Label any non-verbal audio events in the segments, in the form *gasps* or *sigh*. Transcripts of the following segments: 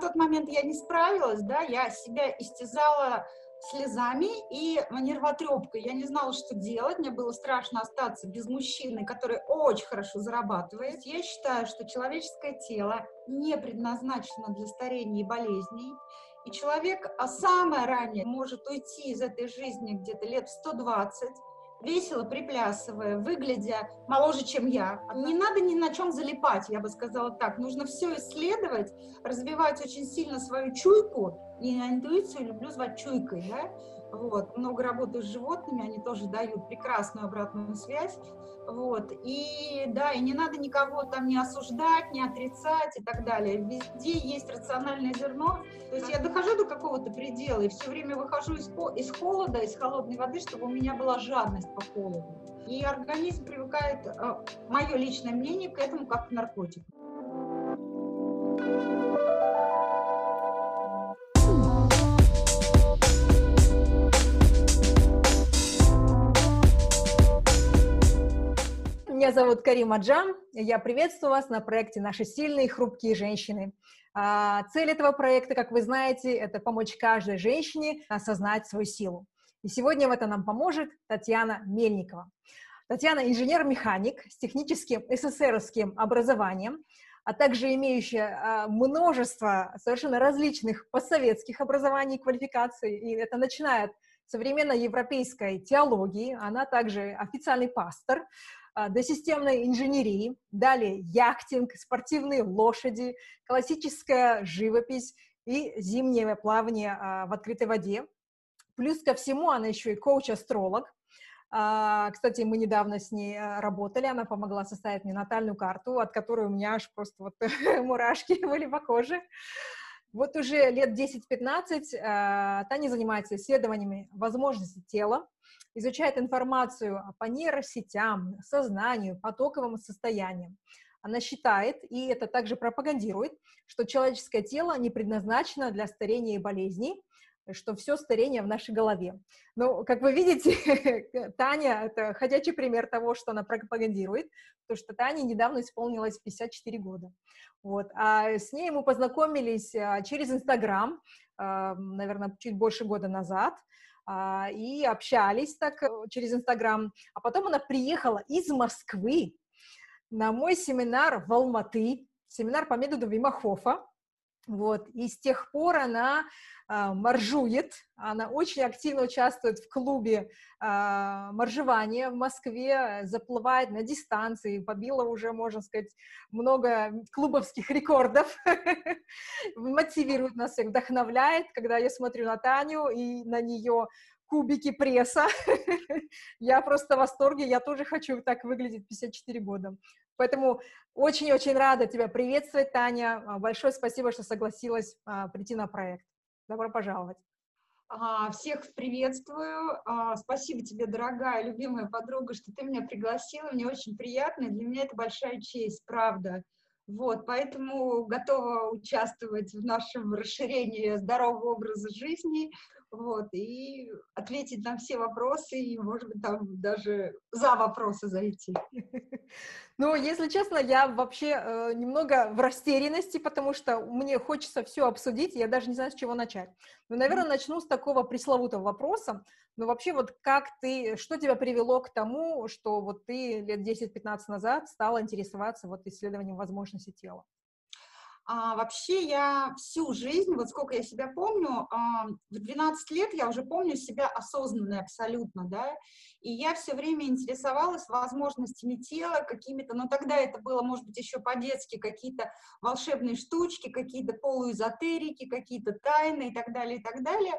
тот момент я не справилась, да, я себя истязала слезами и нервотрепкой. Я не знала, что делать, мне было страшно остаться без мужчины, который очень хорошо зарабатывает. Я считаю, что человеческое тело не предназначено для старения и болезней, и человек а самое ранее может уйти из этой жизни где-то лет в 120, весело приплясывая, выглядя моложе, чем я. Не надо ни на чем залипать, я бы сказала так. Нужно все исследовать, развивать очень сильно свою чуйку, и интуицию люблю звать чуйкой, да, вот, много работаю с животными, они тоже дают прекрасную обратную связь, вот, и да, и не надо никого там не осуждать, не отрицать и так далее, везде есть рациональное зерно, то есть я дохожу до какого-то предела и все время выхожу из, из холода, из холодной воды, чтобы у меня была жадность по холоду, и организм привыкает, э, мое личное мнение, к этому как к наркотику. Меня зовут Карима Джам. Я приветствую вас на проекте «Наши сильные и хрупкие женщины». А, цель этого проекта, как вы знаете, это помочь каждой женщине осознать свою силу. И сегодня в этом нам поможет Татьяна Мельникова. Татьяна – инженер-механик с техническим СССРовским образованием, а также имеющая а, множество совершенно различных постсоветских образований и квалификаций. И это начинает современной европейской теологии, она также официальный пастор, до системной инженерии, далее яхтинг, спортивные лошади, классическая живопись и зимнее плавание а, в открытой воде. Плюс ко всему она еще и коуч-астролог. А, кстати, мы недавно с ней работали, она помогла составить мне натальную карту, от которой у меня аж просто вот *laughs* мурашки были по коже. Вот уже лет 10-15 Таня занимается исследованиями возможностей тела, изучает информацию по нейросетям, сознанию, потоковым состояниям. Она считает, и это также пропагандирует, что человеческое тело не предназначено для старения и болезней, что все старение в нашей голове. Ну, как вы видите, *laughs* Таня — это ходячий пример того, что она пропагандирует, потому что Тане недавно исполнилось 54 года. Вот. А с ней мы познакомились а, через Инстаграм, а, наверное, чуть больше года назад, а, и общались так э, через Инстаграм. А потом она приехала из Москвы на мой семинар в Алматы, семинар по методу Вимахофа. Вот, и с тех пор она а, моржует, она очень активно участвует в клубе а, моржевания в Москве, заплывает на дистанции, побила уже, можно сказать, много клубовских рекордов, *laughs* мотивирует нас вдохновляет, когда я смотрю на Таню и на нее кубики пресса. *laughs* я просто в восторге, я тоже хочу так выглядеть 54 года. Поэтому очень-очень рада тебя приветствовать, Таня. А, большое спасибо, что согласилась а, прийти на проект. Добро пожаловать. Всех приветствую. А, спасибо тебе, дорогая, любимая подруга, что ты меня пригласила. Мне очень приятно, для меня это большая честь, правда. Вот, поэтому готова участвовать в нашем расширении здорового образа жизни, вот, и ответить на все вопросы, и, может быть, там даже за вопросы зайти. *laughs* Ну, если честно, я вообще э, немного в растерянности, потому что мне хочется все обсудить, я даже не знаю, с чего начать. Ну, наверное, начну с такого пресловутого вопроса. Ну, вообще, вот как ты, что тебя привело к тому, что вот ты лет 10-15 назад стала интересоваться вот исследованием возможности тела? А, вообще я всю жизнь, вот сколько я себя помню, а, в 12 лет я уже помню себя осознанной абсолютно, да, и я все время интересовалась возможностями тела, какими-то, но тогда это было, может быть, еще по-детски, какие-то волшебные штучки, какие-то полуэзотерики, какие-то тайны и так далее, и так далее.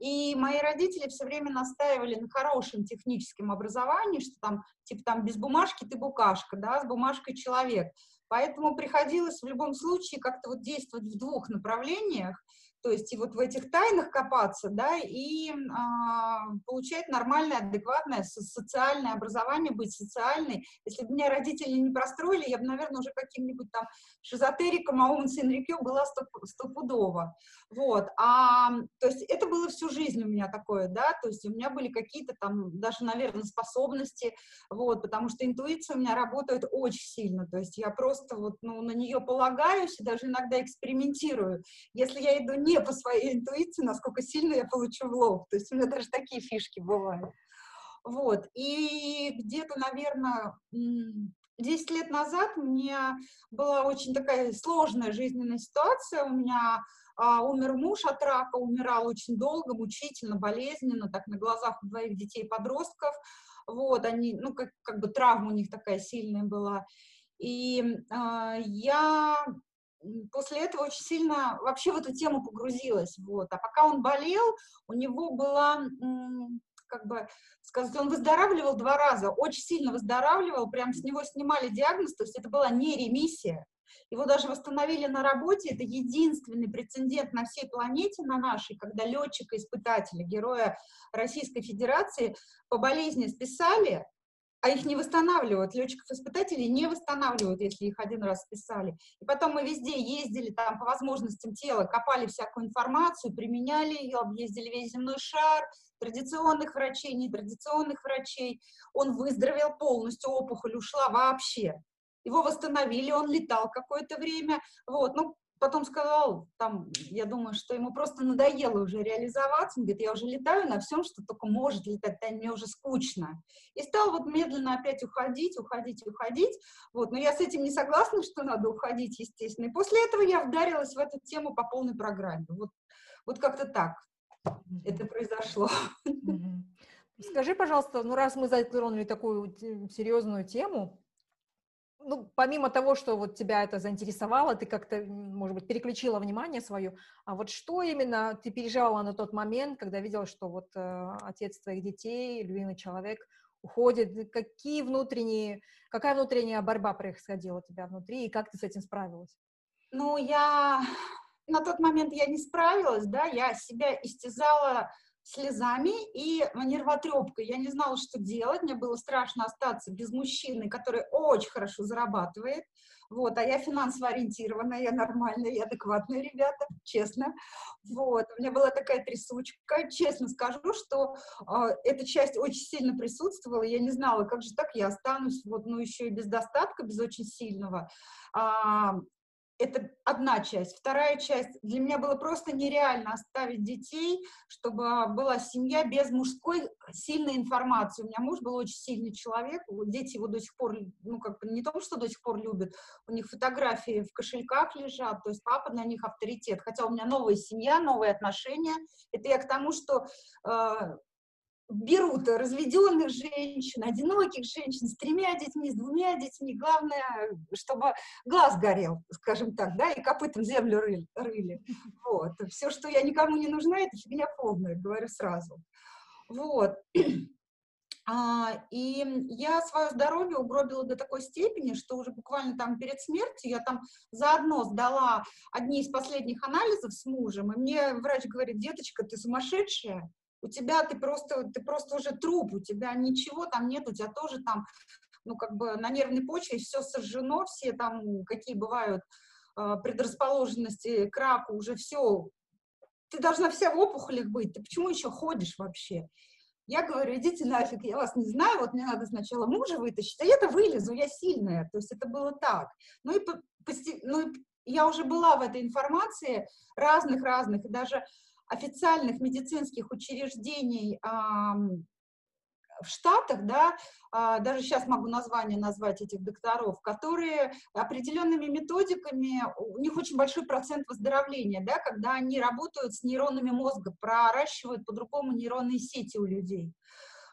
И мои родители все время настаивали на хорошем техническом образовании, что там, типа, там, без бумажки ты букашка, да, с бумажкой человек. Поэтому приходилось в любом случае как-то вот действовать в двух направлениях. То есть и вот в этих тайнах копаться, да, и а, получать нормальное, адекватное социальное образование, быть социальной. Если бы меня родители не простроили, я бы, наверное, уже каким-нибудь там шизотериком, а ум Энрикё была стопудово. Вот, а, то есть это было всю жизнь у меня такое, да, то есть у меня были какие-то там даже, наверное, способности, вот, потому что интуиция у меня работает очень сильно, то есть я просто вот, ну, на нее полагаюсь и даже иногда экспериментирую. Если я иду не по своей интуиции, насколько сильно я получу в лоб, то есть у меня даже такие фишки бывают. Вот, и где-то, наверное, 10 лет назад меня была очень такая сложная жизненная ситуация, у меня а, умер муж от рака, умирал очень долго, мучительно, болезненно, так на глазах у двоих детей-подростков, вот, они, ну, как, как бы травма у них такая сильная была, и а, я после этого очень сильно вообще в эту тему погрузилась, вот, а пока он болел, у него была как бы сказать, он выздоравливал два раза, очень сильно выздоравливал, прям с него снимали диагноз, то есть это была не ремиссия. Его даже восстановили на работе, это единственный прецедент на всей планете, на нашей, когда летчика-испытателя, героя Российской Федерации по болезни списали, а их не восстанавливают, летчиков-испытателей не восстанавливают, если их один раз списали. И потом мы везде ездили там по возможностям тела, копали всякую информацию, применяли ее, объездили весь земной шар, традиционных врачей, нетрадиционных врачей. Он выздоровел полностью, опухоль ушла вообще. Его восстановили, он летал какое-то время, вот, ну, потом сказал, там, я думаю, что ему просто надоело уже реализоваться, он говорит, я уже летаю на всем, что только может летать, да, мне уже скучно. И стал вот медленно опять уходить, уходить, уходить, вот, но я с этим не согласна, что надо уходить, естественно, и после этого я вдарилась в эту тему по полной программе, вот, вот как-то так это произошло. Скажи, пожалуйста, ну раз мы затронули такую серьезную тему, ну, помимо того, что вот тебя это заинтересовало, ты как-то, может быть, переключила внимание свое, а вот что именно ты переживала на тот момент, когда видела, что вот э, отец твоих детей, любимый человек, уходит, какие внутренние, какая внутренняя борьба происходила у тебя внутри, и как ты с этим справилась? Ну, я на тот момент я не справилась, да, я себя истязала слезами и нервотрепкой. Я не знала, что делать, мне было страшно остаться без мужчины, который очень хорошо зарабатывает, вот, а я финансово ориентированная, я нормальная, я адекватная, ребята, честно, вот, у меня была такая трясучка, честно скажу, что э, эта часть очень сильно присутствовала, я не знала, как же так я останусь, вот, ну, еще и без достатка, без очень сильного, а, это одна часть. Вторая часть, для меня было просто нереально оставить детей, чтобы была семья без мужской сильной информации. У меня муж был очень сильный человек, дети его до сих пор, ну, как бы не то, что до сих пор любят, у них фотографии в кошельках лежат, то есть папа для них авторитет. Хотя у меня новая семья, новые отношения. Это я к тому, что э, берут разведенных женщин, одиноких женщин с тремя детьми, с двумя детьми. Главное, чтобы глаз горел, скажем так, да, и копытом землю рыли. рыли. Вот. Все, что я никому не нужна, это фигня полная, говорю сразу. Вот. А, и я свое здоровье угробила до такой степени, что уже буквально там перед смертью я там заодно сдала одни из последних анализов с мужем, и мне врач говорит, деточка, ты сумасшедшая, у тебя ты просто, ты просто уже труп, у тебя ничего там нет, у тебя тоже там, ну, как бы на нервной почве все сожжено, все там, какие бывают э, предрасположенности к раку, уже все, ты должна вся в опухолях быть, ты почему еще ходишь вообще? Я говорю, идите нафиг, я вас не знаю, вот мне надо сначала мужа вытащить, а я-то вылезу, я сильная, то есть это было так. Ну и, ну, я уже была в этой информации разных-разных, и даже официальных медицинских учреждений в Штатах, да, а, даже сейчас могу название назвать этих докторов, которые определенными методиками, у них очень большой процент выздоровления, да, когда они работают с нейронами мозга, проращивают по-другому нейронные сети у людей.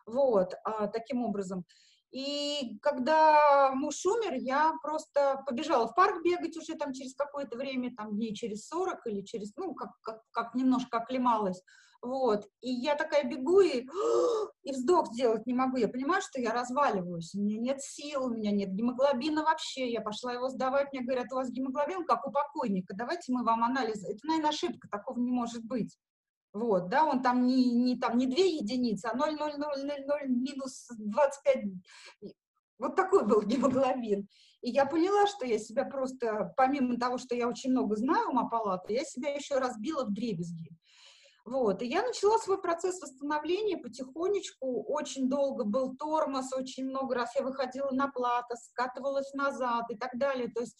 Вот, а, таким образом. И когда муж умер, я просто побежала в парк бегать уже там через какое-то время, там дней через 40 или через, ну, как, как, как немножко оклемалась. Вот. И я такая бегу и, *gasps* и вздох сделать не могу. Я понимаю, что я разваливаюсь. У меня нет сил, у меня нет гемоглобина вообще. Я пошла его сдавать, мне говорят, у вас гемоглобин как у покойника, давайте мы вам анализ. Это, наверное, ошибка, такого не может быть. Вот, да, он там не, не, там не 2 единицы, а 0,0000 минус 25. Вот такой был гемоглобин. И я поняла, что я себя просто, помимо того, что я очень много знаю ума палаты, я себя еще разбила в дребезги. Вот, и я начала свой процесс восстановления потихонечку, очень долго был тормоз, очень много раз я выходила на плато, скатывалась назад и так далее, то есть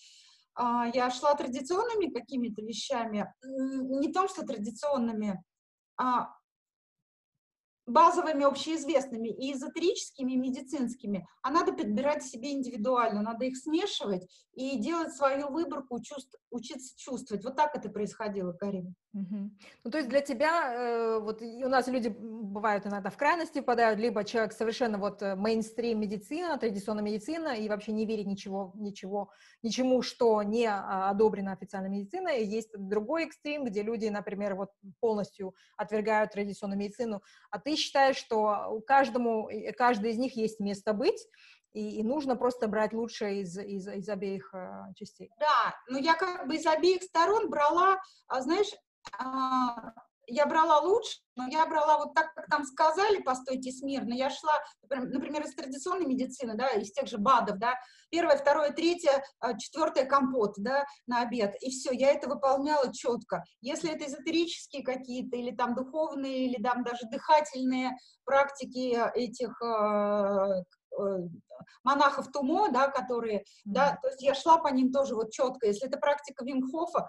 а, я шла традиционными какими-то вещами, не том, что традиционными, базовыми, общеизвестными и эзотерическими, и медицинскими, а надо подбирать себе индивидуально, надо их смешивать и делать свою выборку, чувств, учиться чувствовать. Вот так это происходило, Карина. Угу. Ну, то есть для тебя, э, вот у нас люди бывают иногда в крайности попадают, либо человек совершенно вот э, мейнстрим медицина, традиционная медицина, и вообще не верит ничего, ничего, ничему, что не а, одобрено официальной медициной. И есть другой экстрим, где люди, например, вот полностью отвергают традиционную медицину, а ты считаешь, что у каждому, каждый из них есть место быть, и, и нужно просто брать лучшее из, из, из обеих э, частей. Да, но я как бы из обеих сторон брала, а, знаешь, я брала лучше, но я брала вот так, как там сказали, постойте смирно, я шла, например, из традиционной медицины, да, из тех же БАДов, да, первое, второе, третье, а, четвертое компот, да, на обед, и все, я это выполняла четко. Если это эзотерические какие-то, или там духовные, или там даже дыхательные практики этих а, монахов Тумо, да, которые, да, то есть я шла по ним тоже вот четко. Если это практика Вимхофа,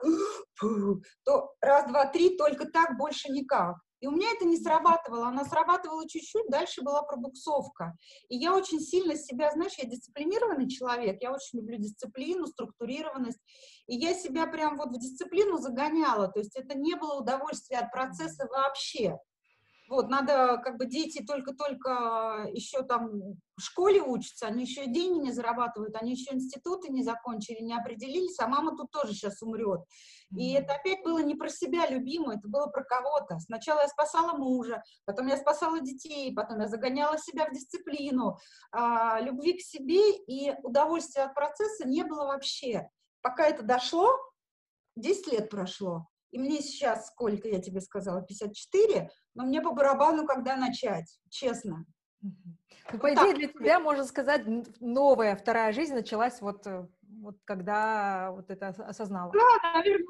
*gasps* то раз, два, три, только так, больше никак. И у меня это не срабатывало, она срабатывала чуть-чуть, дальше была пробуксовка. И я очень сильно себя, знаешь, я дисциплинированный человек, я очень люблю дисциплину, структурированность, и я себя прям вот в дисциплину загоняла, то есть это не было удовольствия от процесса вообще. Вот, надо, как бы, дети только-только еще там в школе учатся, они еще деньги не зарабатывают, они еще институты не закончили, не определились, а мама тут тоже сейчас умрет. И это опять было не про себя любимое, это было про кого-то. Сначала я спасала мужа, потом я спасала детей, потом я загоняла себя в дисциплину, а, любви к себе, и удовольствия от процесса не было вообще. Пока это дошло, 10 лет прошло, и мне сейчас, сколько я тебе сказала, 54, но мне по барабану, когда начать, честно. Ну, вот по идее, для тебя, можно сказать, новая вторая жизнь началась вот, э, вот когда вот это осознала. Да, наверное,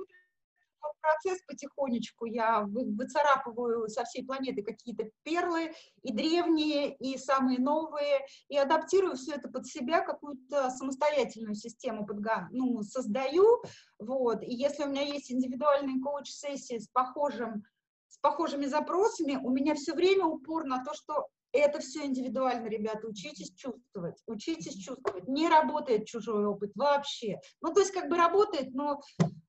процесс потихонечку, я выцарапываю со всей планеты какие-то перлы, и древние, и самые новые, и адаптирую все это под себя, какую-то самостоятельную систему подга, ну, создаю, вот, и если у меня есть индивидуальные коуч-сессии с похожим с похожими запросами, у меня все время упор на то, что это все индивидуально, ребята, учитесь чувствовать, учитесь чувствовать. Не работает чужой опыт вообще. Ну, то есть как бы работает, но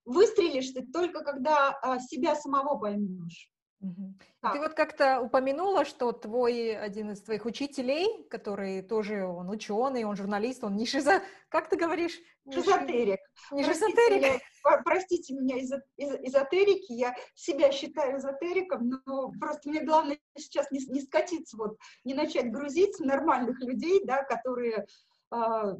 выстрелишь ты только когда а, себя самого поймешь. Угу. Ты вот как-то упомянула, что твой один из твоих учителей, который тоже он ученый, он журналист, он не шизо... Как ты говоришь? Шизотерик. Не шизотерик. Простите меня из эзотерики, я себя считаю эзотериком, но просто мне главное сейчас не, не скатиться, вот, не начать грузить нормальных людей, да, которые а,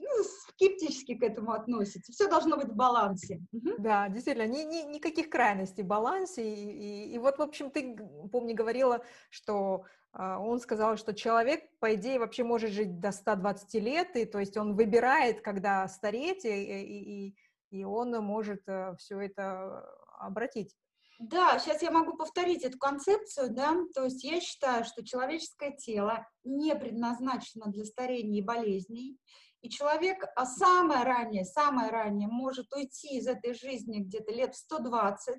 ну, скептически к этому относится. Все должно быть в балансе. Да, действительно, ни, ни, никаких крайностей, балансе. И, и, и вот, в общем, ты, помню, говорила, что э, он сказал, что человек, по идее, вообще может жить до 120 лет, и то есть он выбирает, когда стареть, и, и, и, и он может э, все это обратить. Да, сейчас я могу повторить эту концепцию, да, то есть я считаю, что человеческое тело не предназначено для старения и болезней, и человек а самое раннее, самое раннее может уйти из этой жизни где-то лет в 120,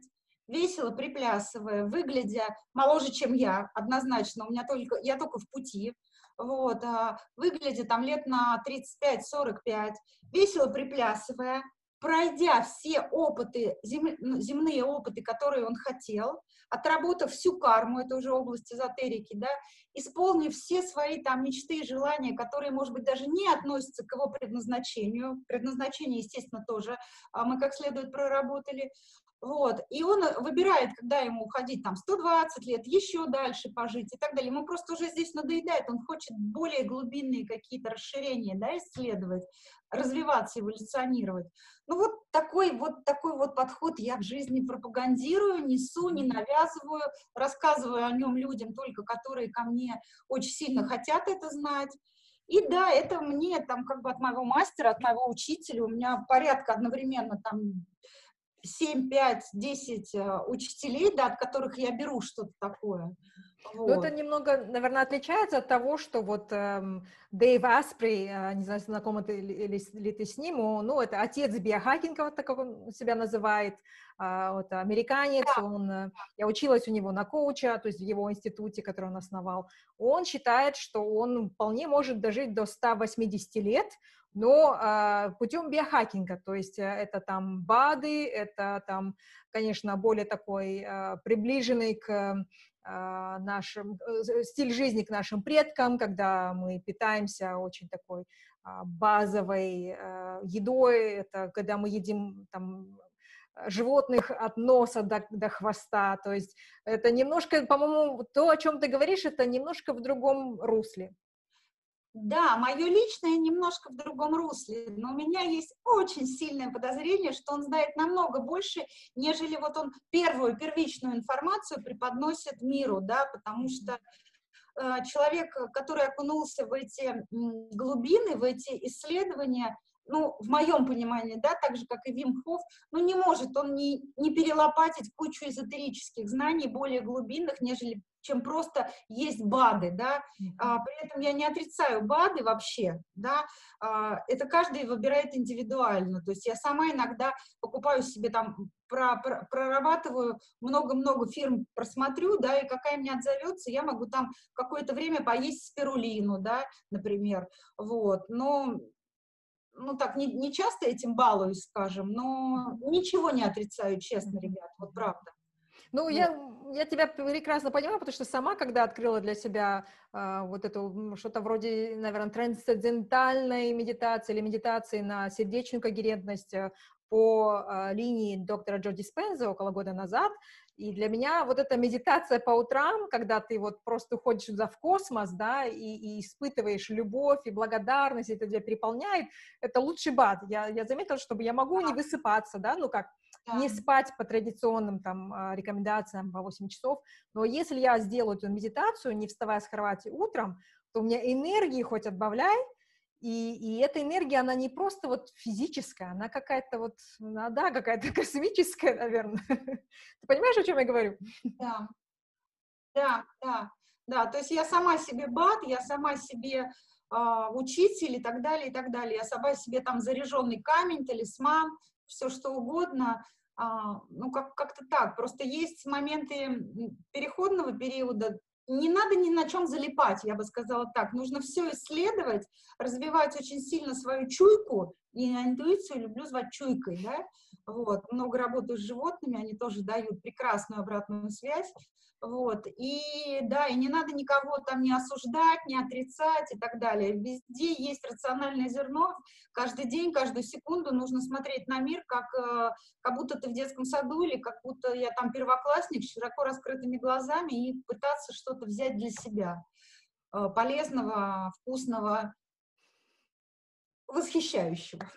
весело приплясывая, выглядя моложе, чем я, однозначно, у меня только, я только в пути, вот, а, выглядя там лет на 35-45, весело приплясывая, пройдя все опыты, зем, ну, земные опыты, которые он хотел, отработав всю карму, это уже область эзотерики, да, исполнив все свои там мечты и желания, которые, может быть, даже не относятся к его предназначению, предназначение, естественно, тоже а мы как следует проработали, вот, и он выбирает, когда ему уходить, там, 120 лет, еще дальше пожить и так далее. Ему просто уже здесь надоедает, он хочет более глубинные какие-то расширения, да, исследовать, развиваться, эволюционировать. Ну, вот такой вот, такой вот подход я в жизни пропагандирую, несу, не навязываю, рассказываю о нем людям только, которые ко мне очень сильно хотят это знать. И да, это мне там как бы от моего мастера, от моего учителя, у меня порядка одновременно там 7, 5, 10 учителей, да, от которых я беру что-то такое. Вот. Ну, это немного, наверное, отличается от того, что вот эм, Дэйв Аспри, э, не знаю, знакома ты ли, ли, ли ты с ним, он, ну, это отец биохакинга, вот так как он себя называет, э, вот, американец, да. он, э, я училась у него на коуча, то есть в его институте, который он основал, он считает, что он вполне может дожить до 180 лет, но э, путем биохакинга, то есть э, это там БАДы, это там, конечно, более такой э, приближенный к нашим, э, стиль жизни к нашим предкам, когда мы питаемся очень такой э, базовой э, едой, это когда мы едим там животных от носа до, до хвоста, то есть это немножко, по-моему, то, о чем ты говоришь, это немножко в другом русле. Да, мое личное немножко в другом русле, но у меня есть очень сильное подозрение, что он знает намного больше, нежели вот он первую, первичную информацию преподносит миру, да, потому что э, человек, который окунулся в эти глубины, в эти исследования, ну, в моем понимании, да, так же, как и Вим Хофф, ну, не может он не, не перелопатить кучу эзотерических знаний более глубинных, нежели чем просто есть БАДы, да, а, при этом я не отрицаю БАДы вообще, да, а, это каждый выбирает индивидуально, то есть я сама иногда покупаю себе там, про, про, прорабатываю много-много фирм, просмотрю, да, и какая мне отзовется, я могу там какое-то время поесть спирулину, да, например, вот, но ну так, не, не часто этим балуюсь, скажем, но ничего не отрицаю, честно, ребят, вот правда. Ну, я, я тебя прекрасно понимаю, потому что сама, когда открыла для себя э, вот эту, что-то вроде, наверное, трансцендентальной медитации или медитации на сердечную когерентность э, по э, линии доктора Джо Диспенза около года назад, и для меня вот эта медитация по утрам, когда ты вот просто уходишь туда в космос, да, и, и испытываешь любовь и благодарность, это тебя переполняет, это лучший бад. Я, я заметила, чтобы я могу не высыпаться, да, ну как, да. не спать по традиционным там а, рекомендациям по 8 часов, но если я сделаю эту медитацию, не вставая с кровати утром, то у меня энергии хоть отбавляй, и, и эта энергия, она не просто вот физическая, она какая-то вот, ну, да, какая-то *laughs* космическая, наверное. *laughs* Ты понимаешь, о чем я говорю? Да, да, да, да. То есть я сама себе бат, я сама себе э, учитель и так далее, и так далее. Я сама себе там заряженный камень, талисман, все что угодно, ну, как- как-то так. Просто есть моменты переходного периода, не надо ни на чем залипать, я бы сказала так. Нужно все исследовать, развивать очень сильно свою чуйку, и интуицию люблю звать чуйкой, да, вот, много работаю с животными, они тоже дают прекрасную обратную связь, вот, и да, и не надо никого там не осуждать, не отрицать и так далее. Везде есть рациональное зерно, каждый день, каждую секунду нужно смотреть на мир, как, э, как будто ты в детском саду или как будто я там первоклассник с широко раскрытыми глазами и пытаться что-то взять для себя э, полезного, вкусного, восхищающего.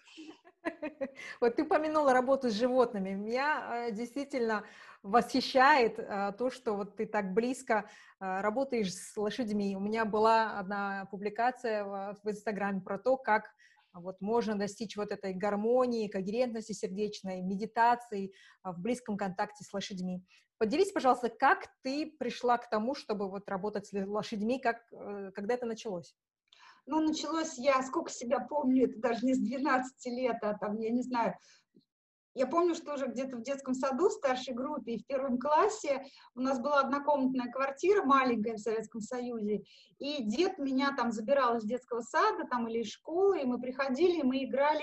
*laughs* Вот ты упомянула работу с животными. Меня э, действительно восхищает а, то, что вот ты так близко а, работаешь с лошадьми. У меня была одна публикация в, Инстаграме про то, как вот можно достичь вот этой гармонии, когерентности сердечной, медитации в близком контакте с лошадьми. Поделись, пожалуйста, как ты пришла к тому, чтобы вот работать с лошадьми, как, э, когда это началось? Ну, началось я, сколько себя помню, это даже не с 12 лет, а там, я не знаю, я помню, что уже где-то в детском саду, в старшей группе и в первом классе у нас была однокомнатная квартира маленькая в Советском Союзе, и дед меня там забирал из детского сада там или из школы, и мы приходили, и мы играли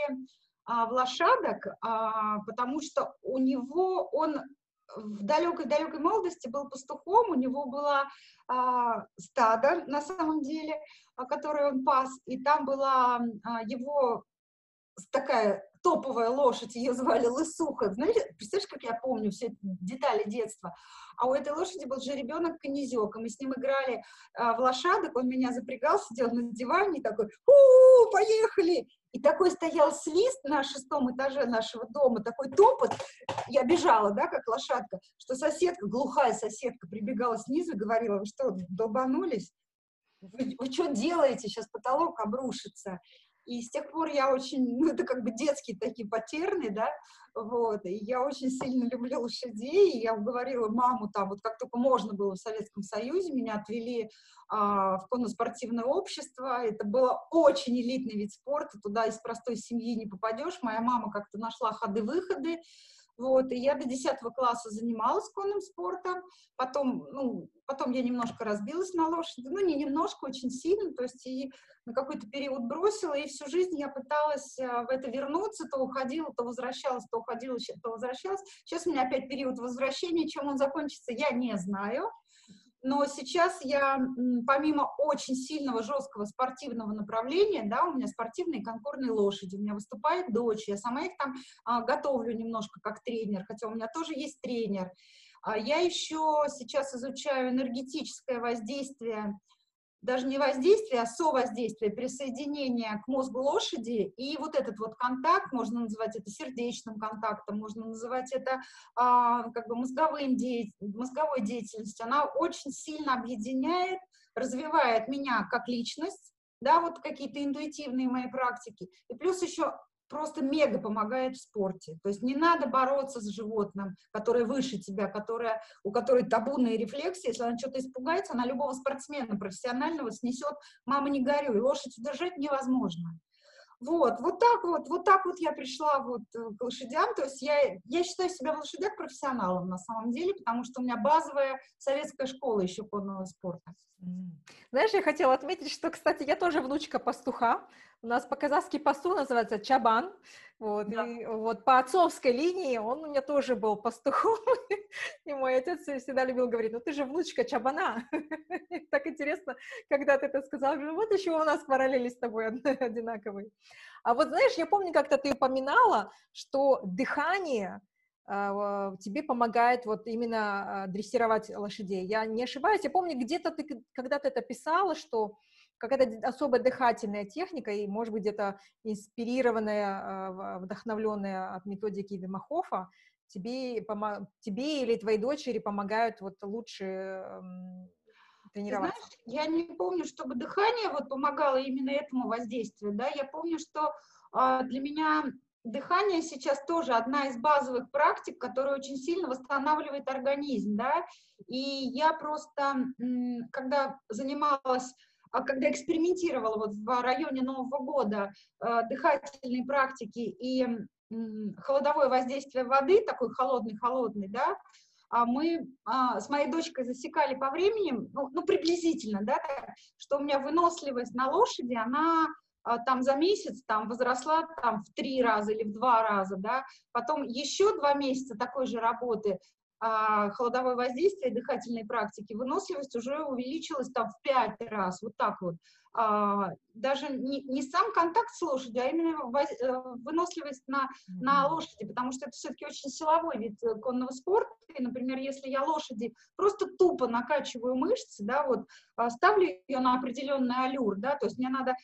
а, в лошадок, а, потому что у него он в далекой-далекой молодости был пастухом, у него было а, стадо на самом деле, а, которое он пас, и там была а, его такая топовая лошадь, ее звали Лысуха. Знаете, представляешь, как я помню все детали детства? А у этой лошади был же ребенок конезек, и мы с ним играли а, в лошадок, он меня запрягал, сидел на диване такой, у поехали! И такой стоял слист на шестом этаже нашего дома, такой топот, я бежала, да, как лошадка, что соседка, глухая соседка, прибегала снизу и говорила, вы что, долбанулись? Вы, вы что делаете? Сейчас потолок обрушится. И с тех пор я очень, *laughs* ну, это как бы детские такие потерны, да, вот, и я очень сильно люблю лошадей, и я уговорила маму там, вот как только можно было в Советском Союзе, меня отвели а, в конно-спортивное общество, это было очень элитный вид спорта, туда из простой семьи не попадешь, моя мама как-то нашла ходы-выходы, вот, и я до 10 класса занималась конным спортом, потом, ну, потом я немножко разбилась на лошади, ну, не немножко, очень сильно, то есть и на какой-то период бросила, и всю жизнь я пыталась э, в это вернуться, то уходила, то возвращалась, то уходила, то возвращалась. Сейчас у меня опять период возвращения, чем он закончится, я не знаю, но сейчас я, помимо очень сильного, жесткого спортивного направления, да, у меня спортивные конкурные лошади, у меня выступает дочь, я сама их там а, готовлю немножко как тренер, хотя у меня тоже есть тренер. А я еще сейчас изучаю энергетическое воздействие даже не воздействие, а совоздействие, присоединение к мозгу лошади, и вот этот вот контакт, можно называть это сердечным контактом, можно называть это а, как бы мозговым де... мозговой деятельностью, она очень сильно объединяет, развивает меня как личность, да, вот какие-то интуитивные мои практики, и плюс еще просто мега помогает в спорте. То есть не надо бороться с животным, которое выше тебя, которое, у которой табунные рефлексы. Если она что-то испугается, она любого спортсмена профессионального снесет «мама, не горюй». Лошадь удержать невозможно. Вот, вот так вот, вот так вот я пришла вот э, к лошадям, то есть я, я считаю себя в лошадях профессионалом на самом деле, потому что у меня базовая советская школа еще конного спорта. Знаешь, я хотела отметить, что, кстати, я тоже внучка пастуха, у нас по-казахски пастух называется чабан, вот, да. и вот по отцовской линии он у меня тоже был пастухом, *laughs* и мой отец всегда любил говорить, ну ты же внучка чабана, *laughs* так интересно, когда ты это сказал, вот еще у нас параллели с тобой *laughs* одинаковые. А вот знаешь, я помню, как-то ты упоминала, что дыхание а, тебе помогает вот именно а, дрессировать лошадей. Я не ошибаюсь, я помню, где-то ты когда-то это писала, что какая-то особая дыхательная техника, и, может быть, где-то инспирированная, а, вдохновленная от методики Вимахофа, тебе, тебе или твоей дочери помогают вот лучше тренироваться? Знаешь, я не помню, чтобы дыхание вот помогало именно этому воздействию, да, я помню, что э, для меня дыхание сейчас тоже одна из базовых практик, которая очень сильно восстанавливает организм, да, и я просто, когда занималась а когда экспериментировала вот в районе Нового года э, дыхательные практики и холодовое воздействие воды, такой холодный-холодный, да, а мы а, с моей дочкой засекали по времени, ну, ну приблизительно, да, что у меня выносливость на лошади, она а, там за месяц там возросла там в три раза или в два раза, да, потом еще два месяца такой же работы, а, холодовое воздействие, дыхательной практики, выносливость уже увеличилась там в пять раз, вот так вот. А, даже не, не сам контакт с лошадью, а именно э, выносливость на, на лошади, потому что это все-таки очень силовой вид э, конного спорта. И, например, если я лошади просто тупо накачиваю мышцы, да, вот а, ставлю ее на определенный аллюр, да, то есть мне надо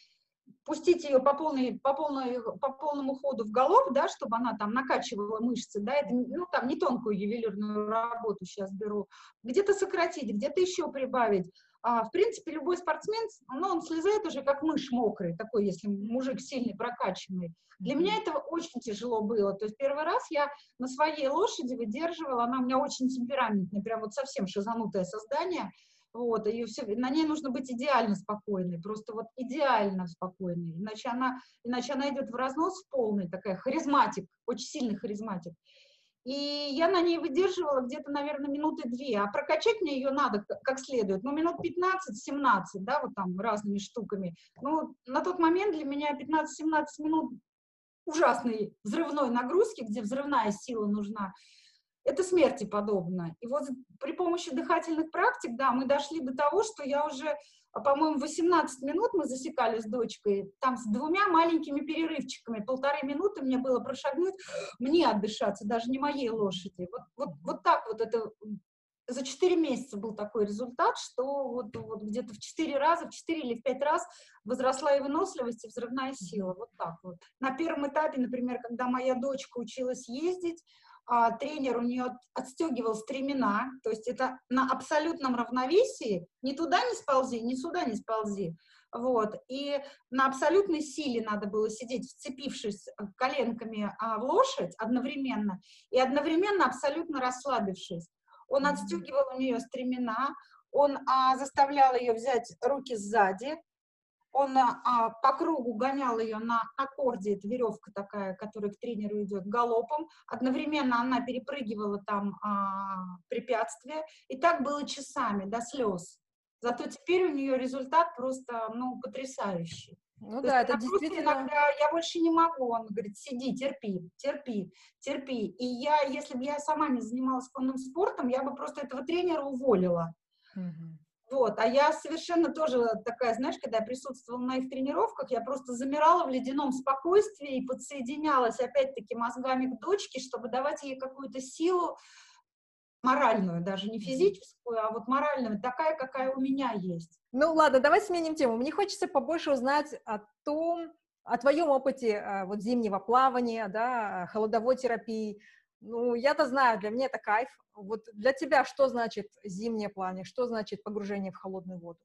пустить ее по, полной, по, полной, по полному ходу в голов, да, чтобы она там накачивала мышцы, да, это, ну, там не тонкую ювелирную работу сейчас беру, где-то сократить, где-то еще прибавить. А, в принципе, любой спортсмен, ну, он слезает уже как мышь мокрый, такой, если мужик сильный, прокачанный. Для меня это очень тяжело было. То есть первый раз я на своей лошади выдерживала, она у меня очень темпераментная, прям вот совсем шизанутое создание, вот, ее все, на ней нужно быть идеально спокойной, просто вот идеально спокойной, иначе она, иначе она идет в разнос полный, такая харизматик, очень сильный харизматик. И я на ней выдерживала где-то, наверное, минуты две, а прокачать мне ее надо как следует, ну, минут 15-17, да, вот там разными штуками. Ну, на тот момент для меня 15-17 минут ужасной взрывной нагрузки, где взрывная сила нужна, это смерти подобно. И вот при помощи дыхательных практик, да, мы дошли до того, что я уже, по-моему, 18 минут мы засекали с дочкой, там с двумя маленькими перерывчиками, полторы минуты мне было прошагнуть, мне отдышаться, даже не моей лошади. Вот, вот, вот так вот это за 4 месяца был такой результат, что вот, вот где-то в 4 раза, в 4 или в 5 раз возросла и выносливость, и взрывная сила. Вот так вот. На первом этапе, например, когда моя дочка училась ездить, а, тренер у нее отстегивал стремена, то есть это на абсолютном равновесии, ни туда не сползи, ни сюда не сползи. Вот. И на абсолютной силе надо было сидеть, вцепившись коленками а, в лошадь одновременно, и одновременно абсолютно расслабившись. Он отстегивал у нее стремена, он а, заставлял ее взять руки сзади, он а, по кругу гонял ее на аккорде, это веревка такая, которая к тренеру идет галопом, одновременно она перепрыгивала там а, препятствия, и так было часами, до слез. Зато теперь у нее результат просто, ну, потрясающий. Ну То да, это действительно... Иногда я больше не могу, он говорит, сиди, терпи, терпи, терпи. И я, если бы я сама не занималась конным спортом, я бы просто этого тренера уволила. Угу. Вот, а я совершенно тоже такая, знаешь, когда я присутствовала на их тренировках, я просто замирала в ледяном спокойствии и подсоединялась опять-таки мозгами к дочке, чтобы давать ей какую-то силу моральную, даже не физическую, а вот моральную, такая, какая у меня есть. Ну ладно, давай сменим тему. Мне хочется побольше узнать о том, о твоем опыте а, вот зимнего плавания, да, холодовой терапии, ну, я-то знаю, для меня это кайф. Вот для тебя что значит зимнее плавание, что значит погружение в холодную воду?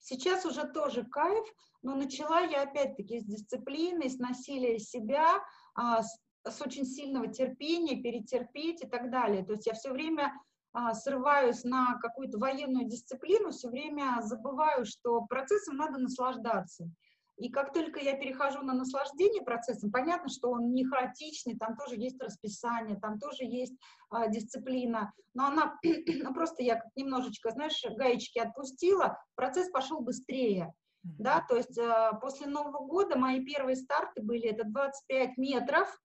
Сейчас уже тоже кайф, но начала я опять-таки с дисциплины, с насилия себя, а, с, с очень сильного терпения, перетерпеть и так далее. То есть я все время а, срываюсь на какую-то военную дисциплину, все время забываю, что процессом надо наслаждаться. И как только я перехожу на наслаждение процессом, понятно, что он не хаотичный, там тоже есть расписание, там тоже есть а, дисциплина, но она, ну, *clears throat* просто я немножечко, знаешь, гаечки отпустила, процесс пошел быстрее, да, то есть а, после Нового года мои первые старты были, это 25 метров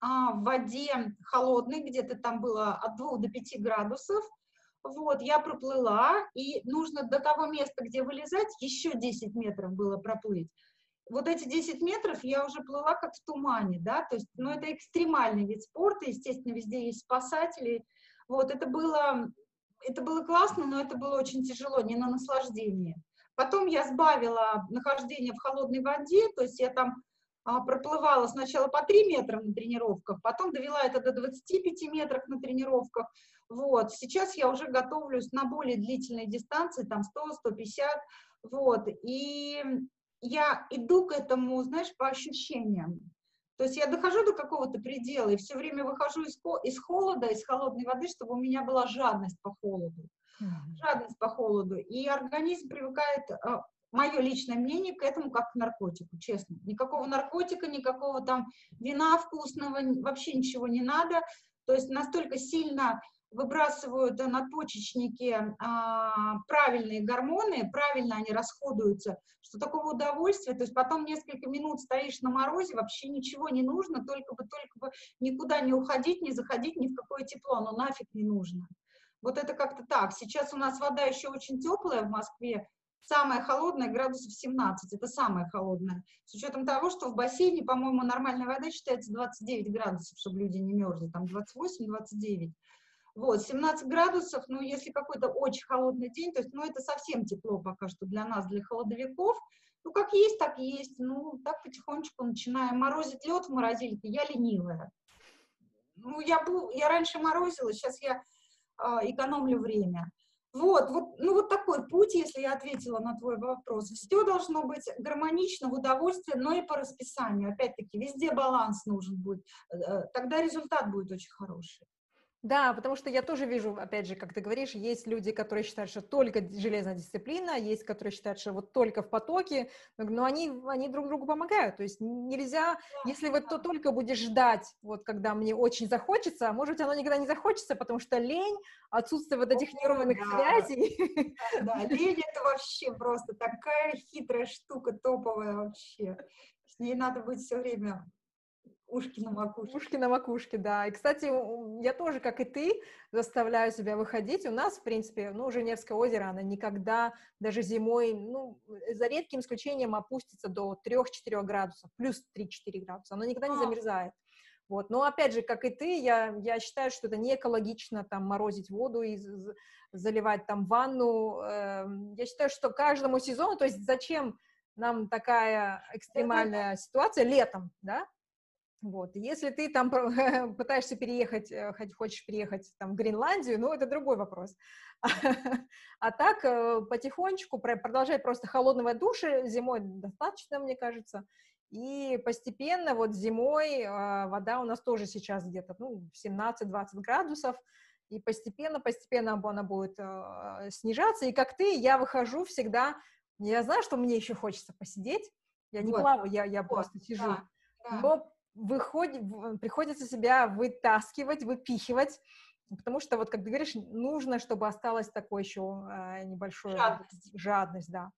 а, в воде холодной, где-то там было от 2 до 5 градусов, вот, я проплыла, и нужно до того места, где вылезать, еще 10 метров было проплыть. Вот эти 10 метров я уже плыла как в тумане, да, то есть, ну, это экстремальный вид спорта, естественно, везде есть спасатели. Вот, это было, это было классно, но это было очень тяжело, не на наслаждение. Потом я сбавила нахождение в холодной воде, то есть я там а, проплывала сначала по 3 метра на тренировках, потом довела это до 25 метров на тренировках. Вот. Сейчас я уже готовлюсь на более длительной дистанции, там 100-150, вот. И я иду к этому, знаешь, по ощущениям. То есть я дохожу до какого-то предела и все время выхожу из, из холода, из холодной воды, чтобы у меня была жадность по холоду. Жадность по холоду. И организм привыкает а, мое личное мнение к этому как к наркотику, честно. Никакого наркотика, никакого там вина вкусного, вообще ничего не надо. То есть настолько сильно выбрасывают надпочечники а, правильные гормоны, правильно они расходуются, что такого удовольствия, то есть потом несколько минут стоишь на морозе, вообще ничего не нужно, только бы, только бы никуда не уходить, не заходить ни в какое тепло, оно нафиг не нужно. Вот это как-то так. Сейчас у нас вода еще очень теплая в Москве, Самая холодная градусов 17, это самая холодная. С учетом того, что в бассейне, по-моему, нормальная вода считается 29 градусов, чтобы люди не мерзли, там 28-29. Вот, 17 градусов, ну, если какой-то очень холодный день, то есть, ну, это совсем тепло пока что для нас, для холодовиков. Ну, как есть, так есть. Ну, так потихонечку начинаем морозить лед в морозильке. Я ленивая. Ну, я, я раньше морозила, сейчас я э, экономлю время. Вот, вот, ну вот такой путь, если я ответила на твой вопрос. Все должно быть гармонично, в удовольствие, но и по расписанию. Опять-таки, везде баланс нужен будет. Э, э, тогда результат будет очень хороший. Да, потому что я тоже вижу, опять же, как ты говоришь, есть люди, которые считают, что только железная дисциплина, есть, которые считают, что вот только в потоке, но они, они друг другу помогают. То есть нельзя, если вот то только будешь ждать, вот когда мне очень захочется, а может оно никогда не захочется, потому что лень, отсутствие вот этих нейронных да. связей. Да, да, *laughs* лень это вообще просто такая хитрая штука, топовая вообще. С ней надо быть все время Ушки на макушке. Ушки на макушке, да. И, кстати, я тоже, как и ты, заставляю себя выходить. У нас, в принципе, ну, Женевское озеро, оно никогда, даже зимой, ну, за редким исключением опустится до 3-4 градусов, плюс 3-4 градуса. Оно никогда не а. замерзает. Вот. Но, опять же, как и ты, я, я считаю, что это не экологично, там, морозить воду и заливать там ванну. Эм, я считаю, что каждому сезону, то есть зачем нам такая экстремальная ситуация летом, да? Вот. Если ты там *laughs* пытаешься переехать, э, хоть хочешь переехать там, в Гренландию, ну, это другой вопрос. *laughs* А так, э, потихонечку продолжать просто холодного душа зимой достаточно, мне кажется. И постепенно вот зимой а, вода у нас тоже сейчас где-то ну, 17-20 градусов, и постепенно-постепенно она будет э, снижаться. И как ты, я выхожу всегда, я знаю, что мне еще хочется посидеть, я не вот. плаваю, я, я вот. просто сижу. Да. Да. Но выходит, приходится себя вытаскивать, выпихивать, потому что, вот как ты говоришь, нужно, чтобы осталась такой еще э, небольшой жадность. жадность, да.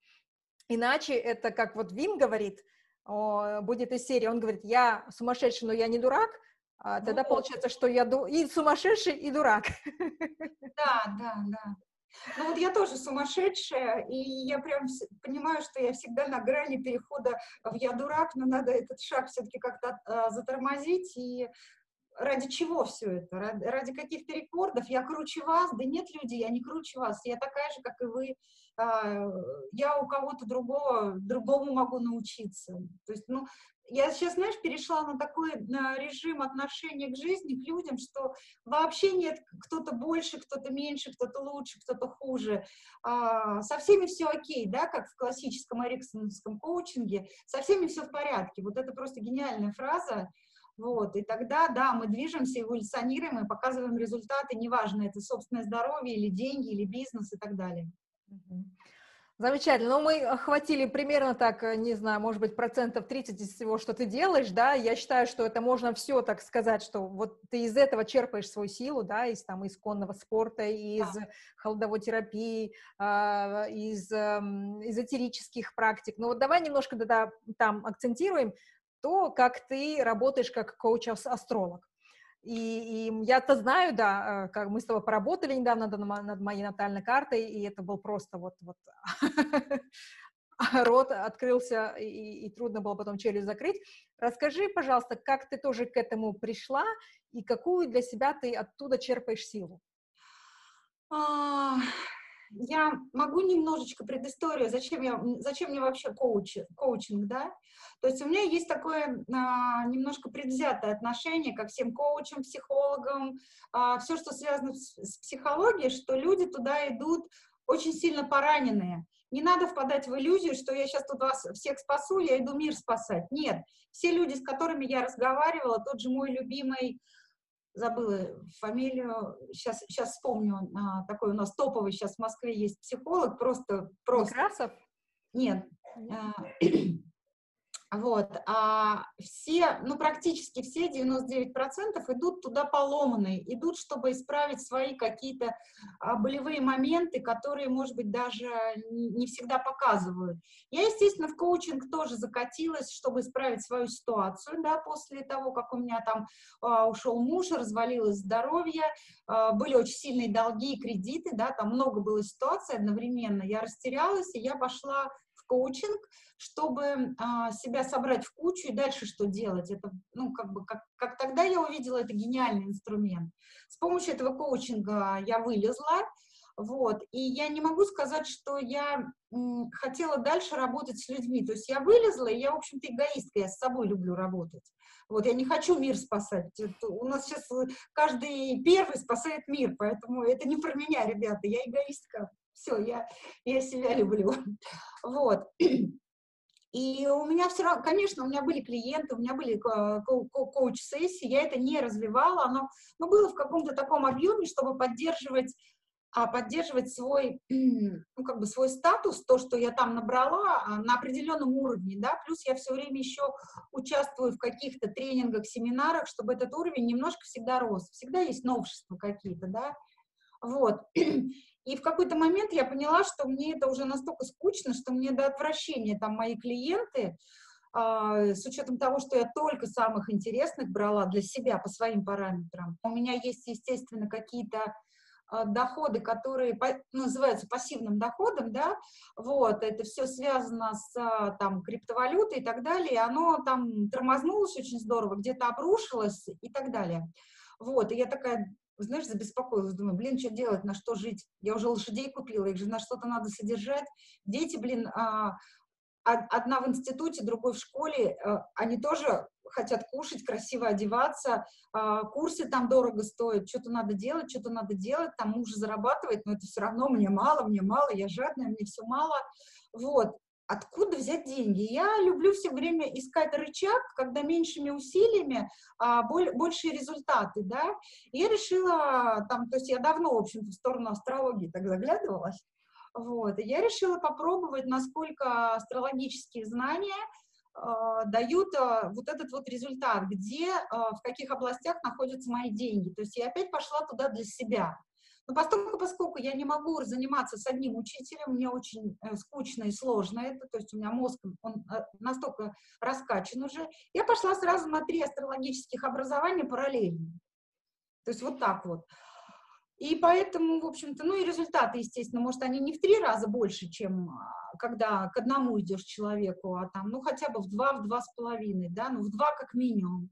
Иначе это, как вот Вим говорит, будет из серии, он говорит, я сумасшедший, но я не дурак, а, тогда ну, получается, что я ду- и сумасшедший, и дурак. Да, да, да. Ну вот я тоже сумасшедшая, и я прям понимаю, что я всегда на грани перехода в «я дурак», но надо этот шаг все-таки как-то а, затормозить и ради чего все это? Ради, ради каких-то рекордов? Я круче вас? Да нет, люди, я не круче вас. Я такая же, как и вы. А, я у кого-то другого, другому могу научиться. То есть, ну, я сейчас, знаешь, перешла на такой на режим отношения к жизни, к людям, что вообще нет кто-то больше, кто-то меньше, кто-то лучше, кто-то хуже. А, со всеми все окей, да, как в классическом эриксоновском коучинге, со всеми все в порядке. Вот это просто гениальная фраза. Вот, и тогда, да, мы движемся, эволюционируем и показываем результаты, неважно, это собственное здоровье или деньги, или бизнес и так далее. Замечательно. Ну, мы охватили примерно так, э, не знаю, может быть, процентов 30 из всего, что ты делаешь, да, я считаю, что это можно все так сказать, что вот ты из этого черпаешь свою силу, да, из там из конного спорта, из да. холодовой терапии, э, из э, эзотерических практик. Но вот давай немножко да, там акцентируем то, как ты работаешь как коуч-астролог. И, и я-то знаю, да, э, как мы с тобой поработали недавно над моей натальной картой, и это был просто вот, вот *laughs* рот открылся, и, и трудно было потом челюсть закрыть. Расскажи, пожалуйста, как ты тоже к этому пришла, и какую для себя ты оттуда черпаешь силу? Я могу немножечко предысторию, зачем, я, зачем мне вообще коуч, коучинг, да? То есть у меня есть такое а, немножко предвзятое отношение ко всем коучам, психологам, а, все, что связано с, с психологией, что люди туда идут очень сильно пораненные. Не надо впадать в иллюзию, что я сейчас тут вас всех спасу, я иду мир спасать. Нет, все люди, с которыми я разговаривала, тот же мой любимый забыла фамилию, сейчас, сейчас вспомню, а, такой у нас топовый сейчас в Москве есть психолог, просто... просто... Некрасов? Нет. *clears throat* Вот, а все, ну, практически все, 99% идут туда поломанные, идут, чтобы исправить свои какие-то а, болевые моменты, которые, может быть, даже не всегда показывают. Я, естественно, в коучинг тоже закатилась, чтобы исправить свою ситуацию, да, после того, как у меня там а, ушел муж, развалилось здоровье, а, были очень сильные долги и кредиты, да, там много было ситуаций одновременно, я растерялась, и я пошла коучинг, чтобы а, себя собрать в кучу и дальше что делать. Это, ну, как бы, как, как тогда я увидела, это гениальный инструмент. С помощью этого коучинга я вылезла, вот, и я не могу сказать, что я хотела дальше работать с людьми, то есть я вылезла, и я, в общем-то, эгоистка, я с собой люблю работать. Вот, я не хочу мир спасать. Это, у нас сейчас каждый первый спасает мир, поэтому это не про меня, ребята, я эгоистка все, я, я себя люблю. *laughs* Вот. И у меня все равно, конечно, у меня были клиенты, у меня были коуч-сессии, я это не развивала, оно но было в каком-то таком объеме, чтобы поддерживать а поддерживать свой, *clears throat* ну, как бы свой статус, то, что я там набрала а, на определенном уровне, да, плюс я все время еще участвую в каких-то тренингах, семинарах, чтобы этот уровень немножко всегда рос, всегда есть новшества какие-то, да, вот. *clears throat* И в какой-то момент я поняла, что мне это уже настолько скучно, что мне до отвращения там мои клиенты, а, с учетом того, что я только самых интересных брала для себя по своим параметрам. У меня есть, естественно, какие-то а, доходы, которые называются пассивным доходом, да, вот, это все связано с а, там криптовалютой и так далее, и оно там тормознулось очень здорово, где-то обрушилось и так далее. Вот, и я такая, знаешь, забеспокоилась, думаю, блин, что делать, на что жить? Я уже лошадей купила, их же на что-то надо содержать. Дети, блин, одна в институте, другой в школе, э, они тоже хотят кушать, красиво одеваться, а, курсы там дорого стоят, что-то надо делать, что-то надо делать, там муж зарабатывает, но это все равно мне мало, мне мало, я жадная, мне все мало. Вот. Откуда взять деньги? Я люблю все время искать рычаг, когда меньшими усилиями а, боль, большие результаты, да. И я решила, там, то есть я давно, в общем-то, в сторону астрологии так заглядывалась, вот. И я решила попробовать, насколько астрологические знания э, дают э, вот этот вот результат, где, э, в каких областях находятся мои деньги. То есть я опять пошла туда для себя. Но поскольку, поскольку я не могу заниматься с одним учителем, мне очень э, скучно и сложно это, то есть у меня мозг, он э, настолько раскачан уже, я пошла сразу на три астрологических образования параллельно. То есть вот так вот. И поэтому, в общем-то, ну и результаты, естественно, может, они не в три раза больше, чем а, когда к одному идешь человеку, а там, ну, хотя бы в два, в два с половиной, да, ну, в два как минимум.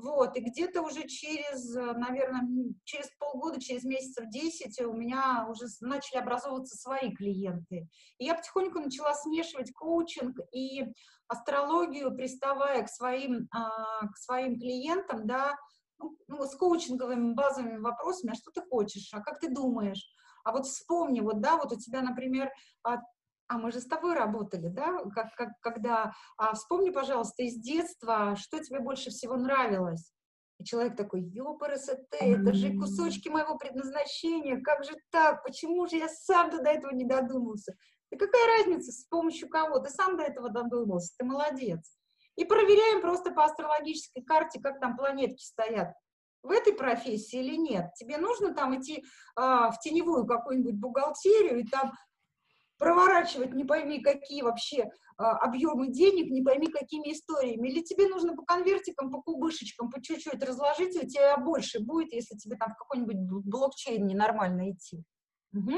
Вот, и где-то уже через, наверное, через полгода, через месяцев 10 у меня уже начали образовываться свои клиенты. И я потихоньку начала смешивать коучинг и астрологию, приставая к своим, а, к своим клиентам, да, ну, ну, с коучинговыми базовыми вопросами, а что ты хочешь, а как ты думаешь, а вот вспомни, вот, да, вот у тебя, например, а, мы же с тобой работали, да, как, как, когда, а вспомни, пожалуйста, из детства, что тебе больше всего нравилось, и человек такой, ёпарасоте, это же кусочки моего предназначения, как же так, почему же я сам до этого не додумался? Да какая разница, с помощью кого? Ты сам до этого додумался, ты молодец и проверяем просто по астрологической карте, как там планетки стоят. В этой профессии или нет? Тебе нужно там идти а, в теневую какую-нибудь бухгалтерию и там проворачивать не пойми какие вообще а, объемы денег, не пойми какими историями. Или тебе нужно по конвертикам, по кубышечкам, по чуть-чуть разложить, и у тебя больше будет, если тебе там в какой-нибудь блокчейн ненормально идти. Угу.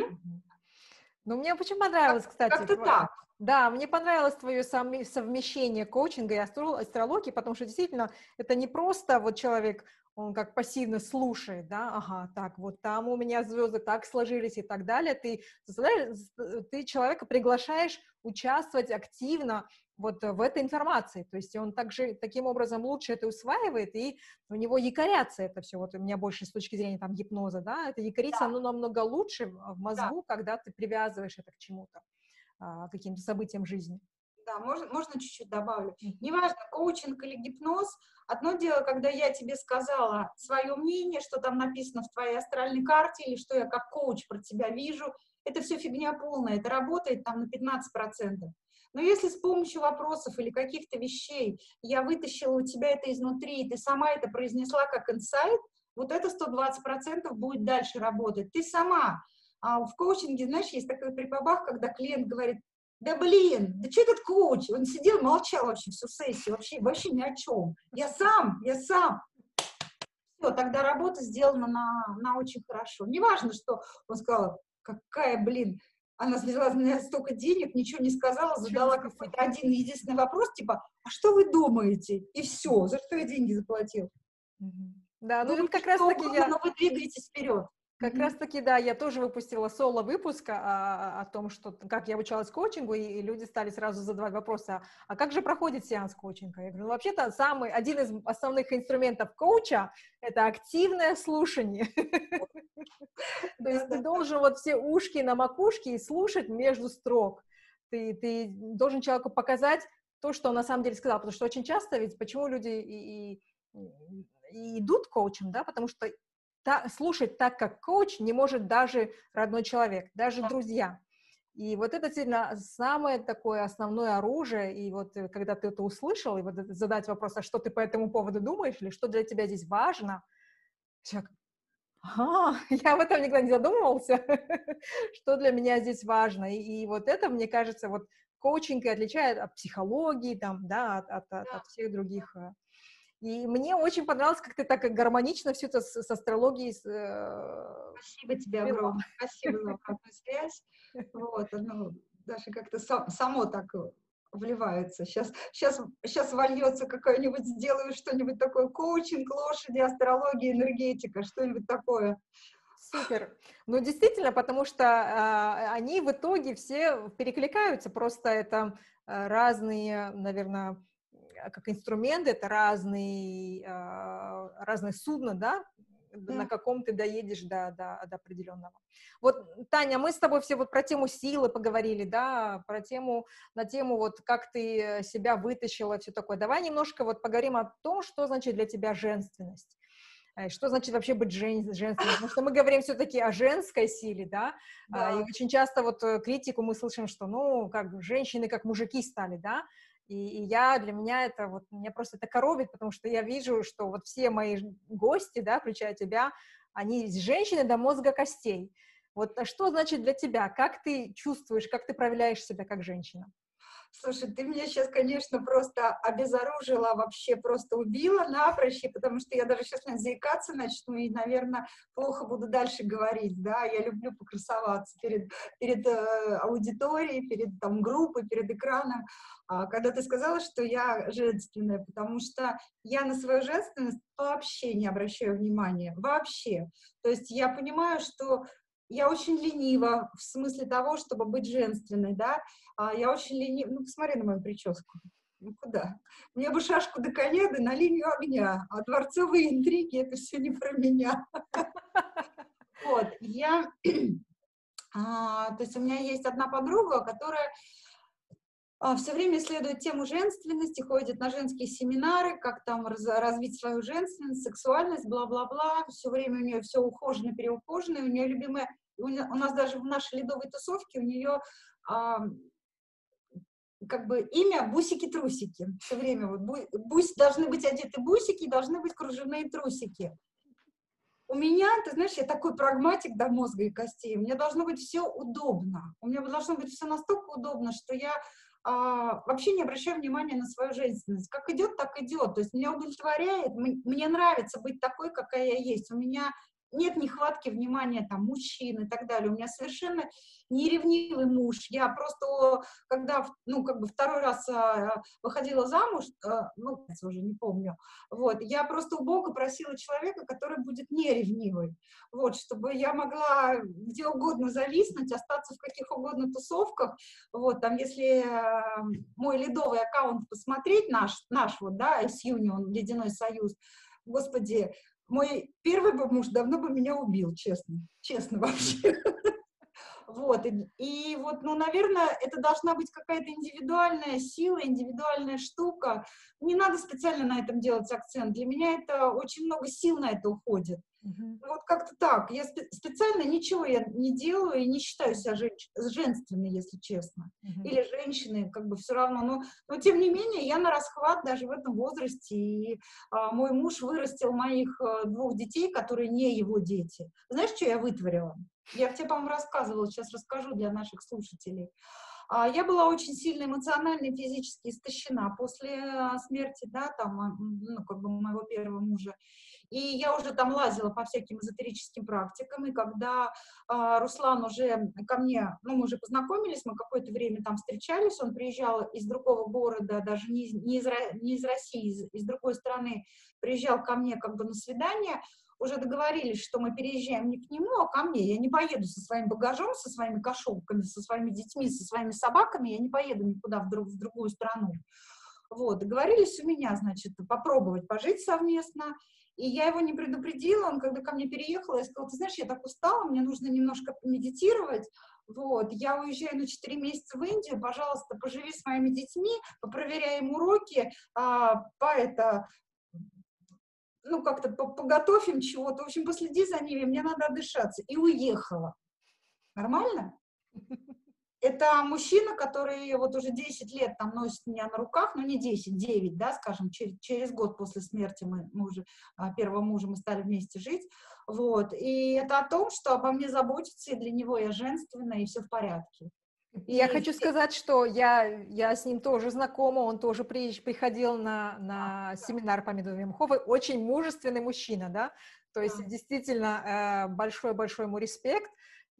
Ну, мне очень понравилось, кстати. Как-то так. Да, мне понравилось твое совмещение коучинга и астрологии, потому что действительно это не просто вот человек, он как пассивно слушает, да, ага, так, вот там у меня звезды так сложились и так далее, ты, ты человека приглашаешь участвовать активно вот в этой информации, то есть он также таким образом лучше это усваивает, и у него якорятся это все, вот у меня больше с точки зрения там гипноза, да, это якорится, да. оно намного лучше в мозгу, да. когда ты привязываешь это к чему-то. А, каким-то событиям жизни. Да, можно, можно чуть-чуть добавлю. Неважно, коучинг или гипноз, одно дело, когда я тебе сказала свое мнение, что там написано в твоей астральной карте, или что я как коуч про тебя вижу, это все фигня полная, это работает там на 15%. Но если с помощью вопросов или каких-то вещей я вытащила у тебя это изнутри, и ты сама это произнесла как инсайт, вот это 120% будет дальше работать. Ты сама а в коучинге, знаешь, есть такой припабах, когда клиент говорит, да блин, да что этот коуч? Он сидел, молчал вообще всю сессию, вообще, вообще ни о чем. Я сам, я сам. Все, тогда работа сделана на, на очень хорошо. Неважно, что он сказал, какая, блин, она взяла на меня столько денег, ничего не сказала, задала какой-то один единственный вопрос, типа, а что вы думаете? И все, за что я деньги заплатил? Да, ну, ну вот как раз таки я... Но вы двигаетесь вперед. Как mm-hmm. раз таки, да, я тоже выпустила соло-выпуск о, о том, что как я обучалась коучингу, и люди стали сразу задавать вопросы, а, а как же проходит сеанс коучинга? Я говорю, ну, вообще-то самый, один из основных инструментов коуча — это активное слушание. *laughs* То есть ты должен вот все ушки на макушке и слушать между строк. Ты, ты должен человеку показать то, что он на самом деле сказал, потому что очень часто ведь почему люди и, и, и идут коучем, да, потому что та, слушать так, как коуч, не может даже родной человек, даже друзья. И вот это действительно самое такое основное оружие, и вот э, когда ты это услышал, и вот задать вопрос, а что ты по этому поводу думаешь, или что для тебя здесь важно, человек, ага, *laughs* я об этом никогда не задумывался, *laughs* что для меня здесь важно. И, и вот это, мне кажется, вот коучинг и отличает от психологии, там, да, от, от, от, от всех других. Э. И мне очень понравилось, как ты так гармонично все это с, с астрологией. С, э... Спасибо тебе огромное. Спасибо за обратную связь. *laughs* Вот, ну, даже как-то само так вливается. Сейчас, сейчас, сейчас вольется какое-нибудь, сделаю что-нибудь такое, коучинг, лошади, астрология, энергетика, что-нибудь такое. Супер. Ну, действительно, потому что э, они в итоге все перекликаются, просто это э, разные, наверное, как инструменты, это разные, э, разные судна, да, да. на каком ты доедешь до, до, до определенного. Вот, Таня, мы с тобой все вот про тему силы поговорили, да, про тему, на тему вот как ты себя вытащила, все такое. Давай немножко вот поговорим о том, что значит для тебя женственность. Э, что значит вообще быть жен, женственной? Потому что мы говорим все-таки о женской силе, да? А, да, и очень часто вот э, критику мы слышим, что, ну, как женщины как мужики стали, да? И, и я, для меня это вот, меня просто это коробит, потому что я вижу, что вот все мои гости, да, включая тебя, они женщины до мозга костей. Вот а что значит для тебя? Как ты чувствуешь, как ты проявляешь себя как женщина? Слушай, ты меня сейчас, конечно, просто обезоружила, вообще просто убила напрочь, потому что я даже сейчас заикаться начну и, наверное, плохо буду дальше говорить, да, я люблю покрасоваться перед, перед э, аудиторией, перед там группой, перед экраном, а, когда ты сказала, что я женственная, потому что я на свою женственность вообще не обращаю внимания, вообще. То есть я понимаю, что я очень ленива в смысле того, чтобы быть женственной, да, а я очень ленива, ну, посмотри на мою прическу, ну, куда? Мне бы шашку до коня, на линию огня, а дворцовые интриги — это все не про меня. *laughs* Вот, я, *clears throat* а, то есть у меня есть одна подруга, которая а, все время исследует тему женственности, ходит на женские семинары, как там раз, развить свою женственность, сексуальность, бла-бла-бла. Все время у нее все ухожено, переухожено. У нее любимая, у, нас даже в нашей ледовой тусовке у нее а, как бы имя бусики-трусики. Все время вот бу, бус, должны быть одеты бусики, должны быть кружевные трусики. У меня, ты знаешь, я такой прагматик до мозга и костей. Мне должно быть все удобно. У меня должно быть все настолько удобно, что я а, вообще не обращаю внимания на свою женственность. Как идет, так идет. То есть меня удовлетворяет, мне нравится быть такой, какая я есть. У меня нет нехватки внимания там мужчин и так далее. У меня совершенно не ревнивый муж. Я просто, когда, ну, как бы второй раз а, выходила замуж, а, ну, уже не помню, вот, я просто у Бога просила человека, который будет не ревнивый, вот, чтобы я могла где угодно зависнуть, остаться в каких угодно тусовках, вот, там, если а, мой ледовый аккаунт посмотреть, наш, наш вот, да, S-Union, Ледяной Союз, господи, мой первый бы муж давно бы меня убил, честно, честно вообще. *laughs* Вот, и, и вот, ну, наверное, это должна быть какая-то индивидуальная сила, индивидуальная штука. Не надо специально на этом делать акцент. Для меня это очень много сил на это уходит. Uh-huh. Вот как-то так. Я спе- специально ничего я не делаю и не считаю себя женщ- женственной, если честно. Uh-huh. Или женщиной, как бы все равно. Но, но тем не менее, я на расхват даже в этом возрасте. И а, мой муж вырастил моих а, двух детей, которые не его дети. Знаешь, что я вытворила? Я тебе, по-моему, рассказывала, сейчас расскажу для наших слушателей. А, я была очень сильно эмоционально и физически истощена после а, смерти, да, там, ну, как бы моего первого мужа. И я уже там лазила по всяким эзотерическим практикам, и когда э, Руслан уже ко мне, ну, мы уже познакомились, мы какое-то время там встречались, он приезжал из другого города, даже не не из, не из России, из, из другой страны, приезжал ко мне как бы на свидание, уже договорились, что мы переезжаем не к нему, а ко мне. Я не поеду со своим багажом, со своими кошелками, со своими детьми, со своими собаками, я не поеду никуда в, друг, в другую страну. Вот, договорились у меня, значит, попробовать пожить совместно. И я его не предупредила, он когда ко мне переехал, я сказала, ты знаешь, я так устала, мне нужно немножко медитировать, вот, я уезжаю на 4 месяца в Индию, пожалуйста, поживи с моими детьми, попроверяем уроки, а, по это, ну, как-то поготовим чего-то, в общем, последи за ними, мне надо отдышаться. И уехала. Нормально? Это мужчина, который вот уже 10 лет там носит меня на руках, ну не 10, 9, да, скажем, через, через год после смерти мы, мы уже, а, первого мужа мы стали вместе жить, вот, и это о том, что обо мне заботится, и для него я женственная, и все в порядке. Я и хочу сказать, что я, я с ним тоже знакома, он тоже при, приходил на, на семинар по медовой Мховой, очень мужественный мужчина, да, то есть действительно большой-большой э, ему респект,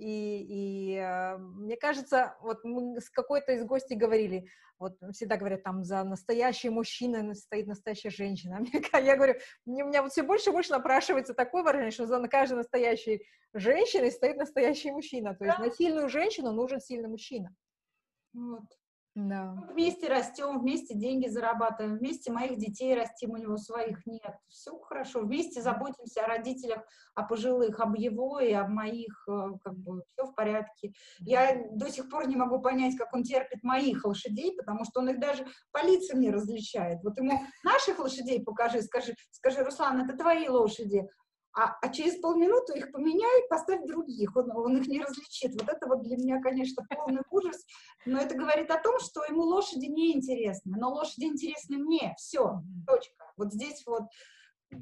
и, и э, мне кажется, вот мы с какой-то из гостей говорили, вот всегда говорят, там, за настоящий мужчина стоит настоящая женщина. *laughs* А я говорю, мне, у меня вот все больше и больше напрашивается такое выражение, что за каждой настоящей женщиной стоит настоящий мужчина. То есть на сильную женщину нужен сильный мужчина. Вот. Да. Вместе растем, вместе деньги зарабатываем, вместе моих детей растим, у него своих нет. Все хорошо. Вместе заботимся о родителях, о пожилых, об его и об моих, э, как бы все в порядке. Я до сих пор не могу понять, как он терпит моих лошадей, потому что он их даже по лицам не различает. Вот ему наших лошадей покажи, скажи, скажи, Руслан, это твои лошади а, а через полминуты их поменяй, поставь других, он, он их не различит. Вот это вот для меня, конечно, полный ужас, но это говорит о том, что ему лошади не интересны, но лошади интересны мне, все, точка. Вот здесь вот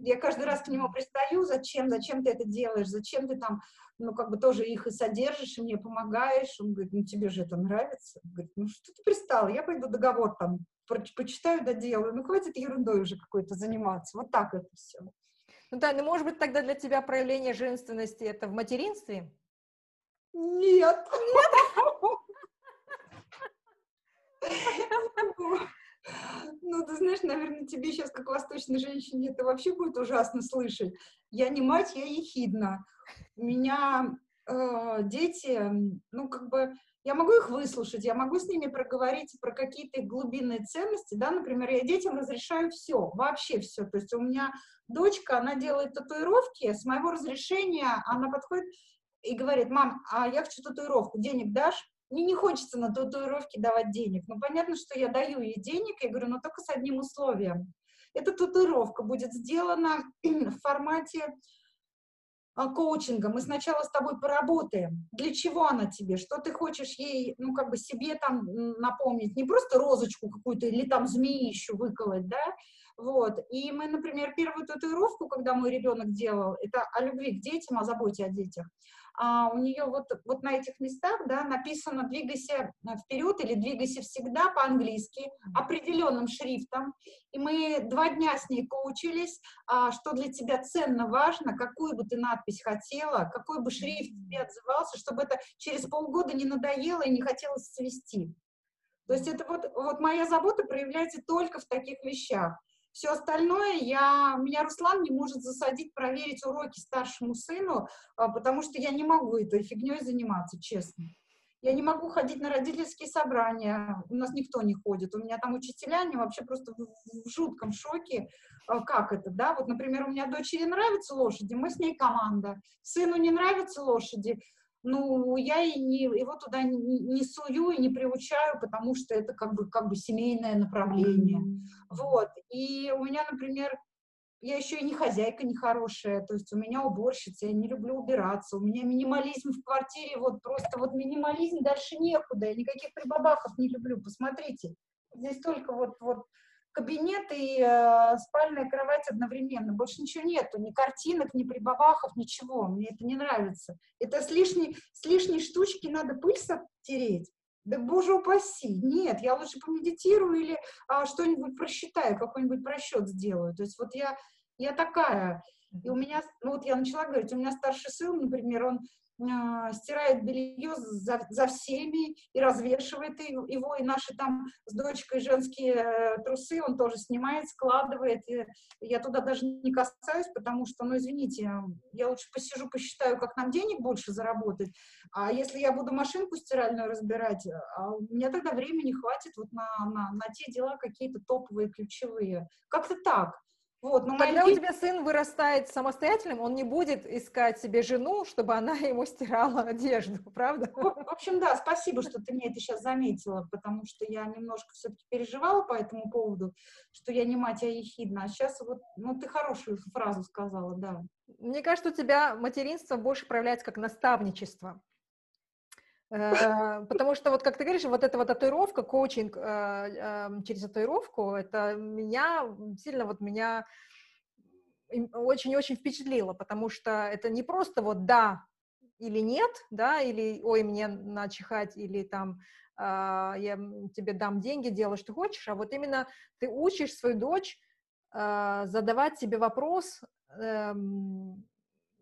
я каждый раз к нему пристаю, зачем, зачем ты это делаешь, зачем ты там, ну, как бы тоже их и содержишь, и мне помогаешь. Он говорит, ну, тебе же это нравится. Он говорит, ну, что ты пристал, я пойду договор там почитаю, доделаю. Ну, хватит ерундой уже какой-то заниматься. Вот так это все. Ну да, ну может быть тогда для тебя проявление женственности это в материнстве? Нет. Нет? Ну, ты знаешь, наверное, тебе сейчас, как восточной женщине, это вообще будет ужасно слышать. Я не мать, я ехидна. У меня э, дети, ну, как бы, я могу их выслушать, я могу с ними проговорить про какие-то глубинные ценности, да, например, я детям разрешаю все, вообще все, то есть у меня дочка, она делает татуировки, с моего разрешения она подходит и говорит, мам, а я хочу татуировку, денег дашь? Мне не хочется на татуировки давать денег. Ну, понятно, что я даю ей денег, я говорю, но только с одним условием. Эта татуировка будет сделана *clears throat* в формате коучинга, мы сначала с тобой поработаем. Для чего она тебе? Что ты хочешь ей, ну, как бы себе там напомнить? Не просто розочку какую-то или там змеищу выколоть, да? Вот. И мы, например, первую татуировку, когда мой ребенок делал, это о любви к детям, о заботе о детях а, у нее вот, вот на этих местах да, написано «двигайся вперед» или «двигайся всегда» по-английски определенным шрифтом. И мы два дня с ней коучились, а, что для тебя ценно, важно, какую бы ты надпись хотела, какой бы шрифт тебе отзывался, чтобы это через полгода не надоело и не хотелось свести. То есть это вот, вот моя забота проявляется только в таких вещах. Все остальное я, меня Руслан не может засадить проверить уроки старшему сыну, а, потому что я не могу этой фигней заниматься, честно. Я не могу ходить на родительские собрания, у нас никто не ходит, у меня там учителя, они вообще просто в, жутком шоке, а, как это, да, вот, например, у меня дочери нравятся лошади, мы с ней команда, сыну не нравятся лошади, ну, я и не, его туда не, не сую и не приучаю, потому что это как бы, как бы семейное направление. Вот. И у меня, например, я еще и не хозяйка нехорошая, то есть у меня уборщица, я не люблю убираться, у меня минимализм в квартире, вот просто вот минимализм, дальше некуда, я никаких прибабахов не люблю, посмотрите, здесь только вот, вот кабинет и э, спальная кровать одновременно. Больше ничего нету, ни картинок, ни прибавахов, ничего. Мне это не нравится. Это с лишней, с лишней штучки надо пыль сотереть. Да боже упаси, нет, я лучше помедитирую или а, что-нибудь просчитаю, какой-нибудь просчет сделаю. То есть вот я, я такая. И у меня, ну вот я начала говорить, у меня старший сын, например, он стирает белье за, за всеми и развешивает его, и наши там с дочкой женские э, трусы он тоже снимает, складывает, и я туда даже не касаюсь, потому что, ну, извините, я лучше посижу, посчитаю, как нам денег больше заработать, а если я буду машинку стиральную разбирать, а у меня тогда времени хватит вот на, на, на те дела какие-то топовые, ключевые. Как-то так. Вот, но Когда мои... у тебя сын вырастает самостоятельным, он не будет искать себе жену, чтобы она *laughs* ему стирала одежду, правда? В общем, да, спасибо, что ты мне это сейчас заметила, потому что я немножко все-таки переживала по этому поводу, что я не мать, а ехидна. А сейчас вот, ну, ты хорошую фразу сказала, да. Мне кажется, у тебя материнство больше проявляется как наставничество. Э, потому что, вот как ты говоришь, вот эта вот татуировка, коучинг э, эм, через татуировку, это меня сильно вот меня очень-очень впечатлило, потому что это не просто вот да, или нет, да, или ой, мне начихать, или там а, я тебе дам деньги, делай, что хочешь, а вот именно ты учишь свою дочь а, задавать себе вопрос, эм,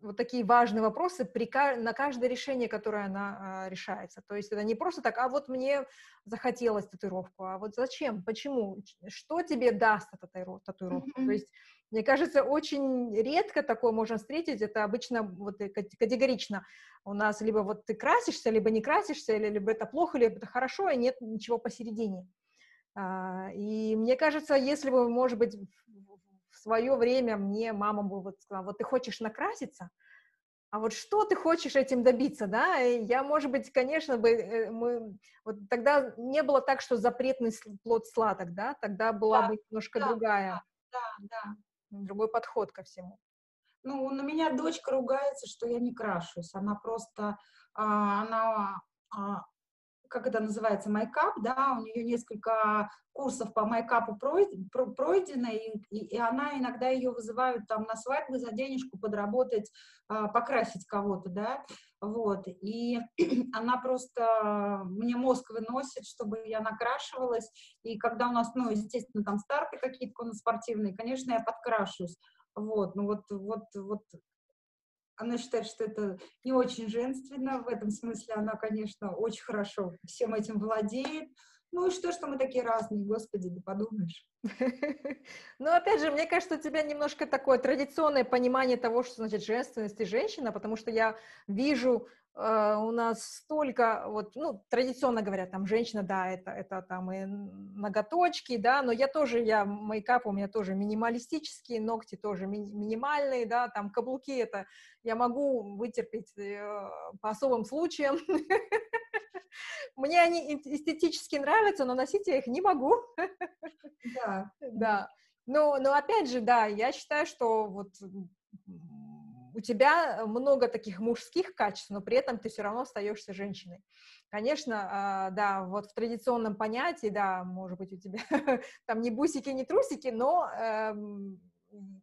вот такие важные вопросы при, на каждое решение, которое она а, решается. То есть это не просто так, а вот мне захотелось татуировку, а вот зачем, почему, что тебе даст эта татуировка. Mm-hmm. То есть мне кажется, очень редко такое можно встретить, это обычно вот категорично у нас либо вот ты красишься, либо не красишься, или либо это плохо, либо это хорошо, и нет ничего посередине. А, и мне кажется, если бы, может быть, в свое время мне мама бы вот сказала, вот ты хочешь накраситься, а вот что ты хочешь этим добиться, да? И я, может быть, конечно бы, э, мы, вот тогда не было так, что запретный плод сладок, да? Тогда была да, бы немножко да, другая, да, да. другой подход ко всему. Ну, на меня дочка ругается, что я не крашусь. Она просто, а, она а, как это называется, майкап, да, у нее несколько курсов по майкапу пройдено, и, и она иногда ее вызывают там на свадьбы за денежку подработать, а, покрасить кого-то, да, вот, и *clears throat* она просто мне мозг выносит, чтобы я накрашивалась, и когда у нас, ну, естественно, там старты какие-то спортивные, конечно, я подкрашусь, вот, ну вот, вот, вот она считает, что это не очень женственно, в этом смысле она, конечно, очень хорошо всем этим владеет. Ну и что, что мы такие разные, господи, да подумаешь. *laughs* Ну, опять же, мне кажется, у тебя немножко такое традиционное понимание того, что значит женственность и женщина, потому что я вижу у нас столько, вот, ну, традиционно говорят, там, женщина, да, это, это там и ноготочки, да, но я тоже, я, мейкап у меня тоже минималистические, ногти тоже ми- минимальные, да, там, каблуки, это я могу вытерпеть э, по особым случаям, *laughs* Мне они эстетически нравятся, но носить я их не могу. Да. *laughs* Да. Но, но опять же, да, я считаю, что вот у тебя много таких мужских качеств, но при этом ты все равно остаешься женщиной. Конечно, а, да, вот в традиционном понятии, да, может быть, у тебя *laughs* там не бусики, не трусики, но эм,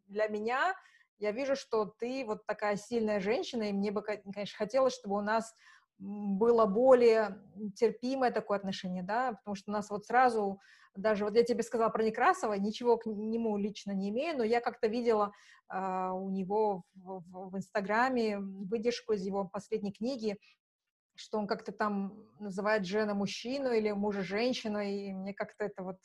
для меня я вижу, что ты вот такая сильная женщина, и мне бы, конечно, хотелось, чтобы у нас было более терпимое такое отношение, да, потому что у нас вот сразу, даже вот я тебе сказала про Некрасова, ничего к нему лично не имею, но я как-то видела э, у него в, в, в Инстаграме выдержку из его последней книги, что он как-то там называет жена мужчину или мужа женщину, и мне как-то это вот,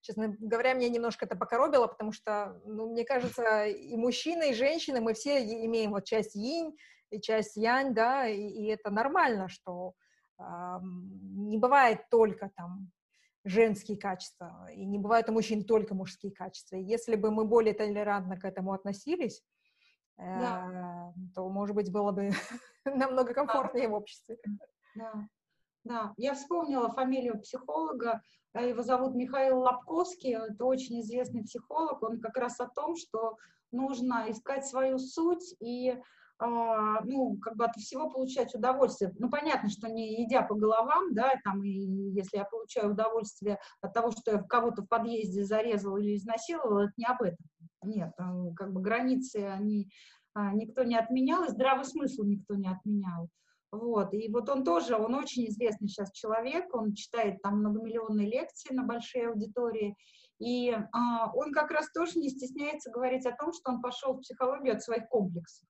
честно говоря, мне немножко это покоробило, потому что, ну, мне кажется, и мужчины, и женщины, мы все имеем вот часть инь, и часть янь, да, и, и это нормально, что э, не бывает только там женские качества, и не бывает у мужчин только мужские качества. И если бы мы более толерантно к этому относились, да. э, то, может быть, было бы *laughs* намного комфортнее да. в обществе. Да. Да, я вспомнила фамилию психолога, э, его зовут Михаил Лобковский, это очень известный психолог, он как раз о том, что нужно искать свою суть и ну, как бы от всего получать удовольствие. Ну, понятно, что не едя по головам, да, там, и если я получаю удовольствие от того, что я кого-то в подъезде зарезал или изнасиловал, это не об этом. Нет, как бы границы, они, а, никто не отменял, и здравый смысл никто не отменял. Вот, и вот он тоже, он очень известный сейчас человек, он читает там многомиллионные лекции на большие аудитории, и а, он как раз тоже не стесняется говорить о том, что он пошел в психологию от своих комплексов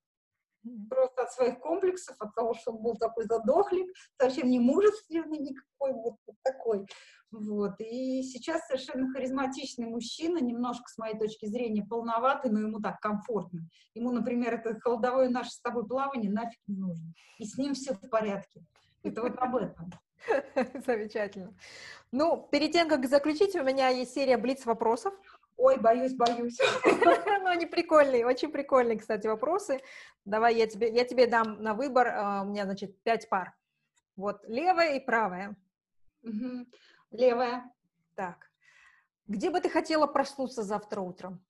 просто от своих комплексов, от того, что он был такой задохлик, совсем не мужественный никакой, вот такой. Вот. И сейчас совершенно харизматичный мужчина, немножко, с моей точки зрения, полноватый, но ему так комфортно. Ему, например, это холодовое наше с тобой плавание нафиг не нужно. И с ним все в порядке. Это вот об этом. *laughs* Замечательно. Ну, перед тем, как заключить, у меня есть серия блиц-вопросов. Ой, боюсь, боюсь. *laughs* Ну, они прикольные, очень прикольные, кстати, вопросы. Давай я тебе, я тебе дам на выбор, а, у меня, значит, пять пар. Вот, левая и правая. Левая. Так. Где бы ты хотела проснуться завтра утром?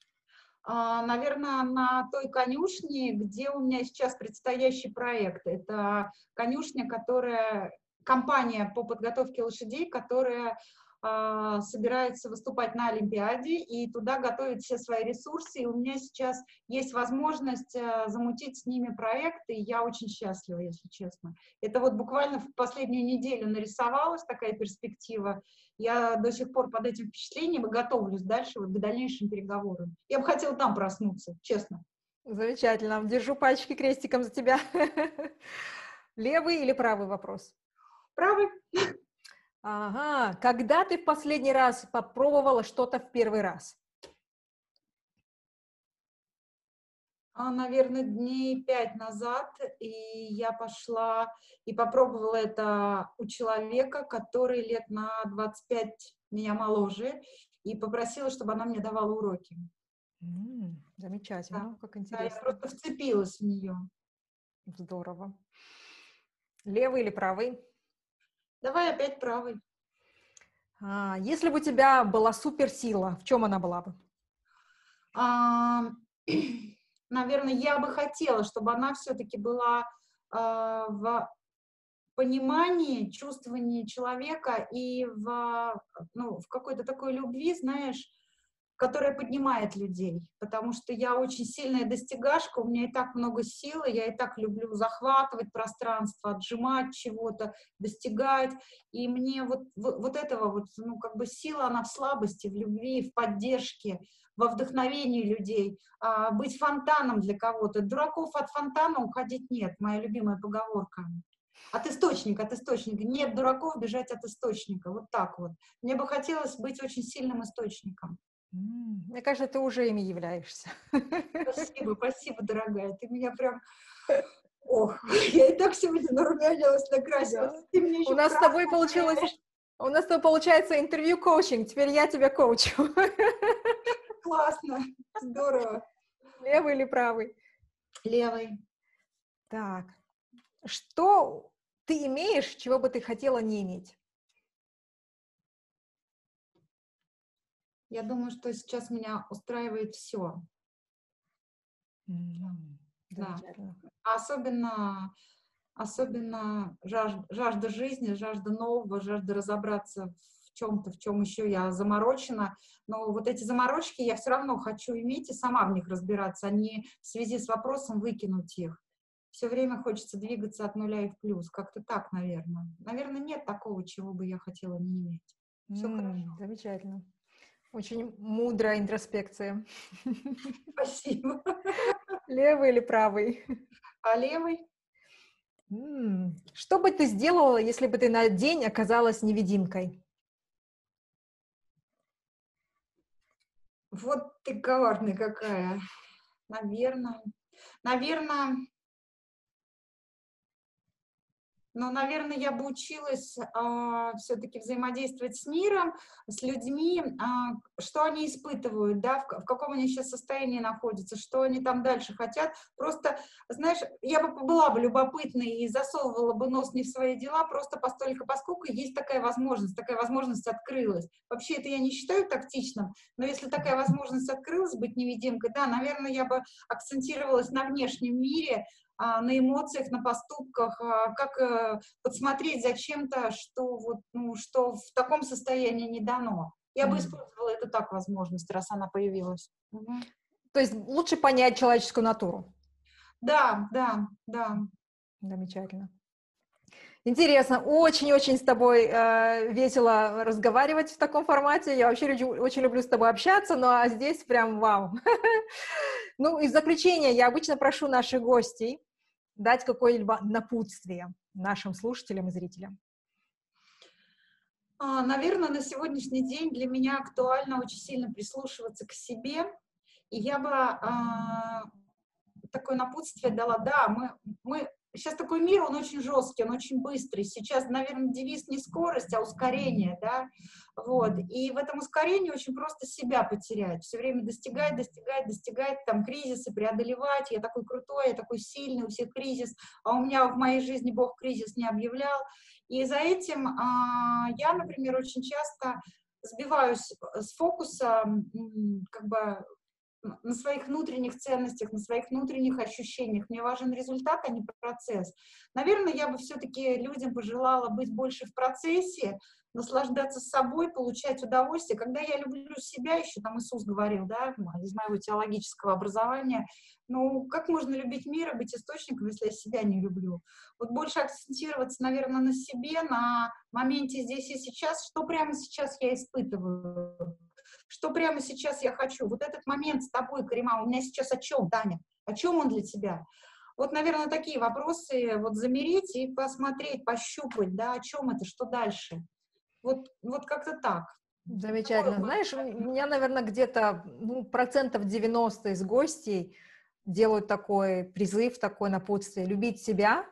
А, наверное, на той конюшне, где у меня сейчас предстоящий проект. Это конюшня, которая, компания по подготовке лошадей, которая собирается выступать на Олимпиаде и туда готовит все свои ресурсы. И у меня сейчас есть возможность а, замутить с ними проекты, и я очень счастлива, если честно. Это вот буквально в последнюю неделю нарисовалась такая перспектива. Я до сих пор под этим впечатлением и готовлюсь дальше вот к дальнейшим переговорам. Я бы хотела там проснуться, честно. Замечательно. Держу пальчики крестиком за тебя. *laughs* Левый или правый вопрос? Правый. Ага. Когда ты в последний раз попробовала что-то в первый раз? А, наверное, дней пять назад, и я пошла и попробовала это у человека, который лет на 25 меня моложе, и попросила, чтобы она мне давала уроки. М, замечательно, как Да, я интересно. просто вцепилась в нее. Здорово. Левый или правый? Давай опять правый. А, если бы у тебя была суперсила, в чем она была бы? А, *clears throat* наверное, я бы хотела, чтобы она все-таки была а, в понимании, чувствовании человека и в, ну, в какой-то такой любви, знаешь, которая поднимает людей, потому что я очень сильная достигашка, у меня и так много силы, я и так люблю захватывать пространство, отжимать чего-то, достигать, и мне вот, вот, этого вот, ну, как бы сила, она в слабости, в любви, в поддержке, во вдохновении людей, а, быть фонтаном для кого-то. Дураков от фонтана уходить нет, моя любимая поговорка. От источника, от источника. Нет дураков бежать от источника. Вот так вот. Мне бы хотелось быть очень сильным источником. Мне кажется, ты уже ими являешься. Спасибо, *laughs* спасибо, дорогая. Ты меня прям... Ох, *laughs* я и так сегодня нарумянилась, накрасилась. Да. У нас с тобой получилось, у нас с тобой получается интервью-коучинг, теперь я тебя коучу. *laughs* Классно, здорово. Левый или правый? Левый. Так, что ты имеешь, чего бы ты хотела не иметь? Я думаю, что сейчас меня устраивает все. Да. Замечательно. Особенно, особенно жаж- жажда жизни, жажда нового, жажда разобраться в чем-то, в чем еще я заморочена. Но вот эти заморочки я все равно хочу иметь и сама в них разбираться, а не в связи с вопросом выкинуть их. Все время хочется двигаться от нуля и в плюс. Как-то так, наверное. Наверное, нет такого, чего бы я хотела не иметь. Всё М, хорошо. Замечательно. Очень мудрая интроспекция. Спасибо. Левый или правый? А левый? Что бы ты сделала, если бы ты на день оказалась невидимкой? Вот ты коварная какая. Наверное. Наверное, но, наверное, я бы училась все-таки взаимодействовать с миром, с людьми, а, что они испытывают, да, в, в каком они сейчас состоянии находятся, что они там дальше хотят. Просто, знаешь, я бы была бы любопытной и засовывала бы нос не в свои дела, просто постолько, поскольку есть такая возможность, такая возможность открылась. Вообще это я не считаю тактичным, но если такая возможность открылась быть невидимкой, да, наверное, я бы акцентировалась на внешнем мире, а, на эмоциях, на поступках, а, как э, подсмотреть за чем-то, что вот, ну, что в таком состоянии не дано. Я бы использовала это так возможность, раз она появилась. То есть лучше понять человеческую натуру. Да, да, да. Замечательно. Интересно, очень-очень с тобой э, весело разговаривать в таком формате. Я вообще люблю- очень люблю с тобой общаться, но а здесь прям вау. *laughs* Ну и в заключение я обычно прошу наших гостей дать какое-либо напутствие нашим слушателям и зрителям. А, Наверное, на сегодняшний день для меня актуально очень сильно прислушиваться к себе. И я бы а, такое напутствие дала. Да, мы, мы сейчас такой мир, он очень жесткий, он очень быстрый. Сейчас, наверное, девиз не скорость, а ускорение, да. Вот. И в этом ускорении очень просто себя потерять. Все время достигать, достигать, достигать, там, кризисы преодолевать. Я такой крутой, я такой сильный, у всех кризис. А у меня в моей жизни Бог кризис не объявлял. И за этим а, я, например, очень часто сбиваюсь с фокуса, как бы на своих внутренних ценностях, на своих внутренних ощущениях. Мне важен результат, а не процесс. Наверное, я бы все-таки людям пожелала быть больше в процессе, наслаждаться собой, получать удовольствие. Когда я люблю себя, еще там Иисус говорил, да, из моего теологического образования, ну, как можно любить мир и быть источником, если я себя не люблю? Вот больше акцентироваться, наверное, на себе, на моменте здесь и сейчас, что прямо сейчас я испытываю, что прямо сейчас я хочу. Вот этот момент с тобой, Карима, у меня сейчас о чем, Таня? О чем он для тебя? Вот, наверное, такие вопросы, вот замереть и посмотреть, пощупать, да, о чем это, что дальше. Вот, вот как-то так. Замечательно. Знаешь, у меня, наверное, где-то ну, процентов 90 из гостей делают такой призыв, такое напутствие. Любить себя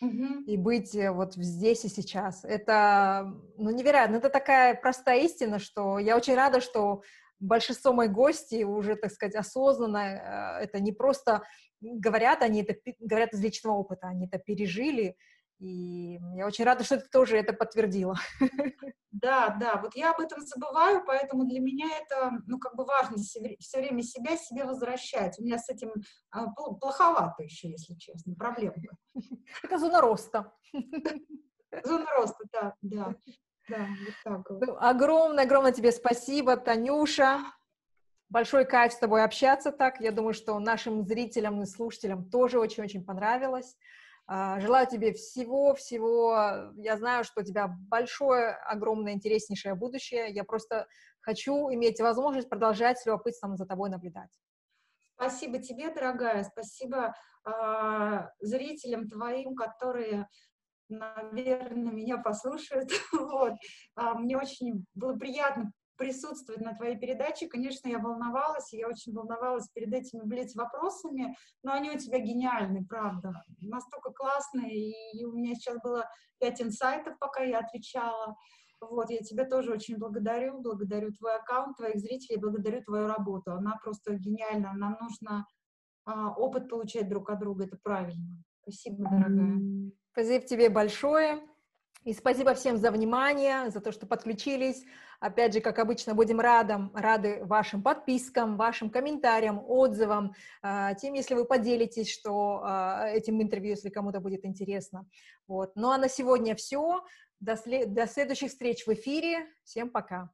угу. и быть э, вот здесь и сейчас. Это, ну, невероятно. Это такая простая истина, что я очень рада, что большинство моих гостей уже, так сказать, осознанно, э, это не просто говорят, они это говорят из личного опыта, они это пережили, и я очень рада, что ты тоже это подтвердила. *laughs* Да, да, вот я об этом забываю, поэтому для меня это, ну, как бы важно все время себя себе возвращать. У меня с этим а, плоховато еще, если честно, проблемка. Это зона роста. *laughs* Зона роста, да, да. Да, вот так вот. Ну, огромное, огромное тебе спасибо, Танюша. Большой кайф с тобой общаться так. Я думаю, что нашим зрителям и слушателям тоже очень-очень понравилось. А, желаю тебе всего-всего. Я знаю, что у тебя большое, огромное, интереснейшее будущее. Я просто хочу иметь возможность продолжать с любопытством за тобой наблюдать. Спасибо тебе, дорогая. Спасибо э, зрителям твоим, которые, наверное, меня послушают. *laughs* вот. а, мне очень было приятно присутствовать на твоей передаче. Конечно, я волновалась, я очень волновалась перед этими блиц-вопросами, но они у тебя гениальны, правда. Настолько классные, и у меня сейчас было пять инсайтов, пока я отвечала. Вот, я тебя тоже очень благодарю, благодарю твой аккаунт, твоих зрителей, благодарю твою работу. Она просто гениальна, нам нужно а, опыт получать друг от друга, это правильно. Спасибо, дорогая. Спасибо тебе большое. И спасибо всем за внимание, за то, что подключились. Опять же, как обычно, будем радом, рады вашим подпискам, вашим комментариям, отзывам, а, тем, если вы поделитесь, что а, этим интервью, если кому-то будет интересно. Вот. Ну а на сегодня все. До, след... До следующих встреч в эфире. Всем пока.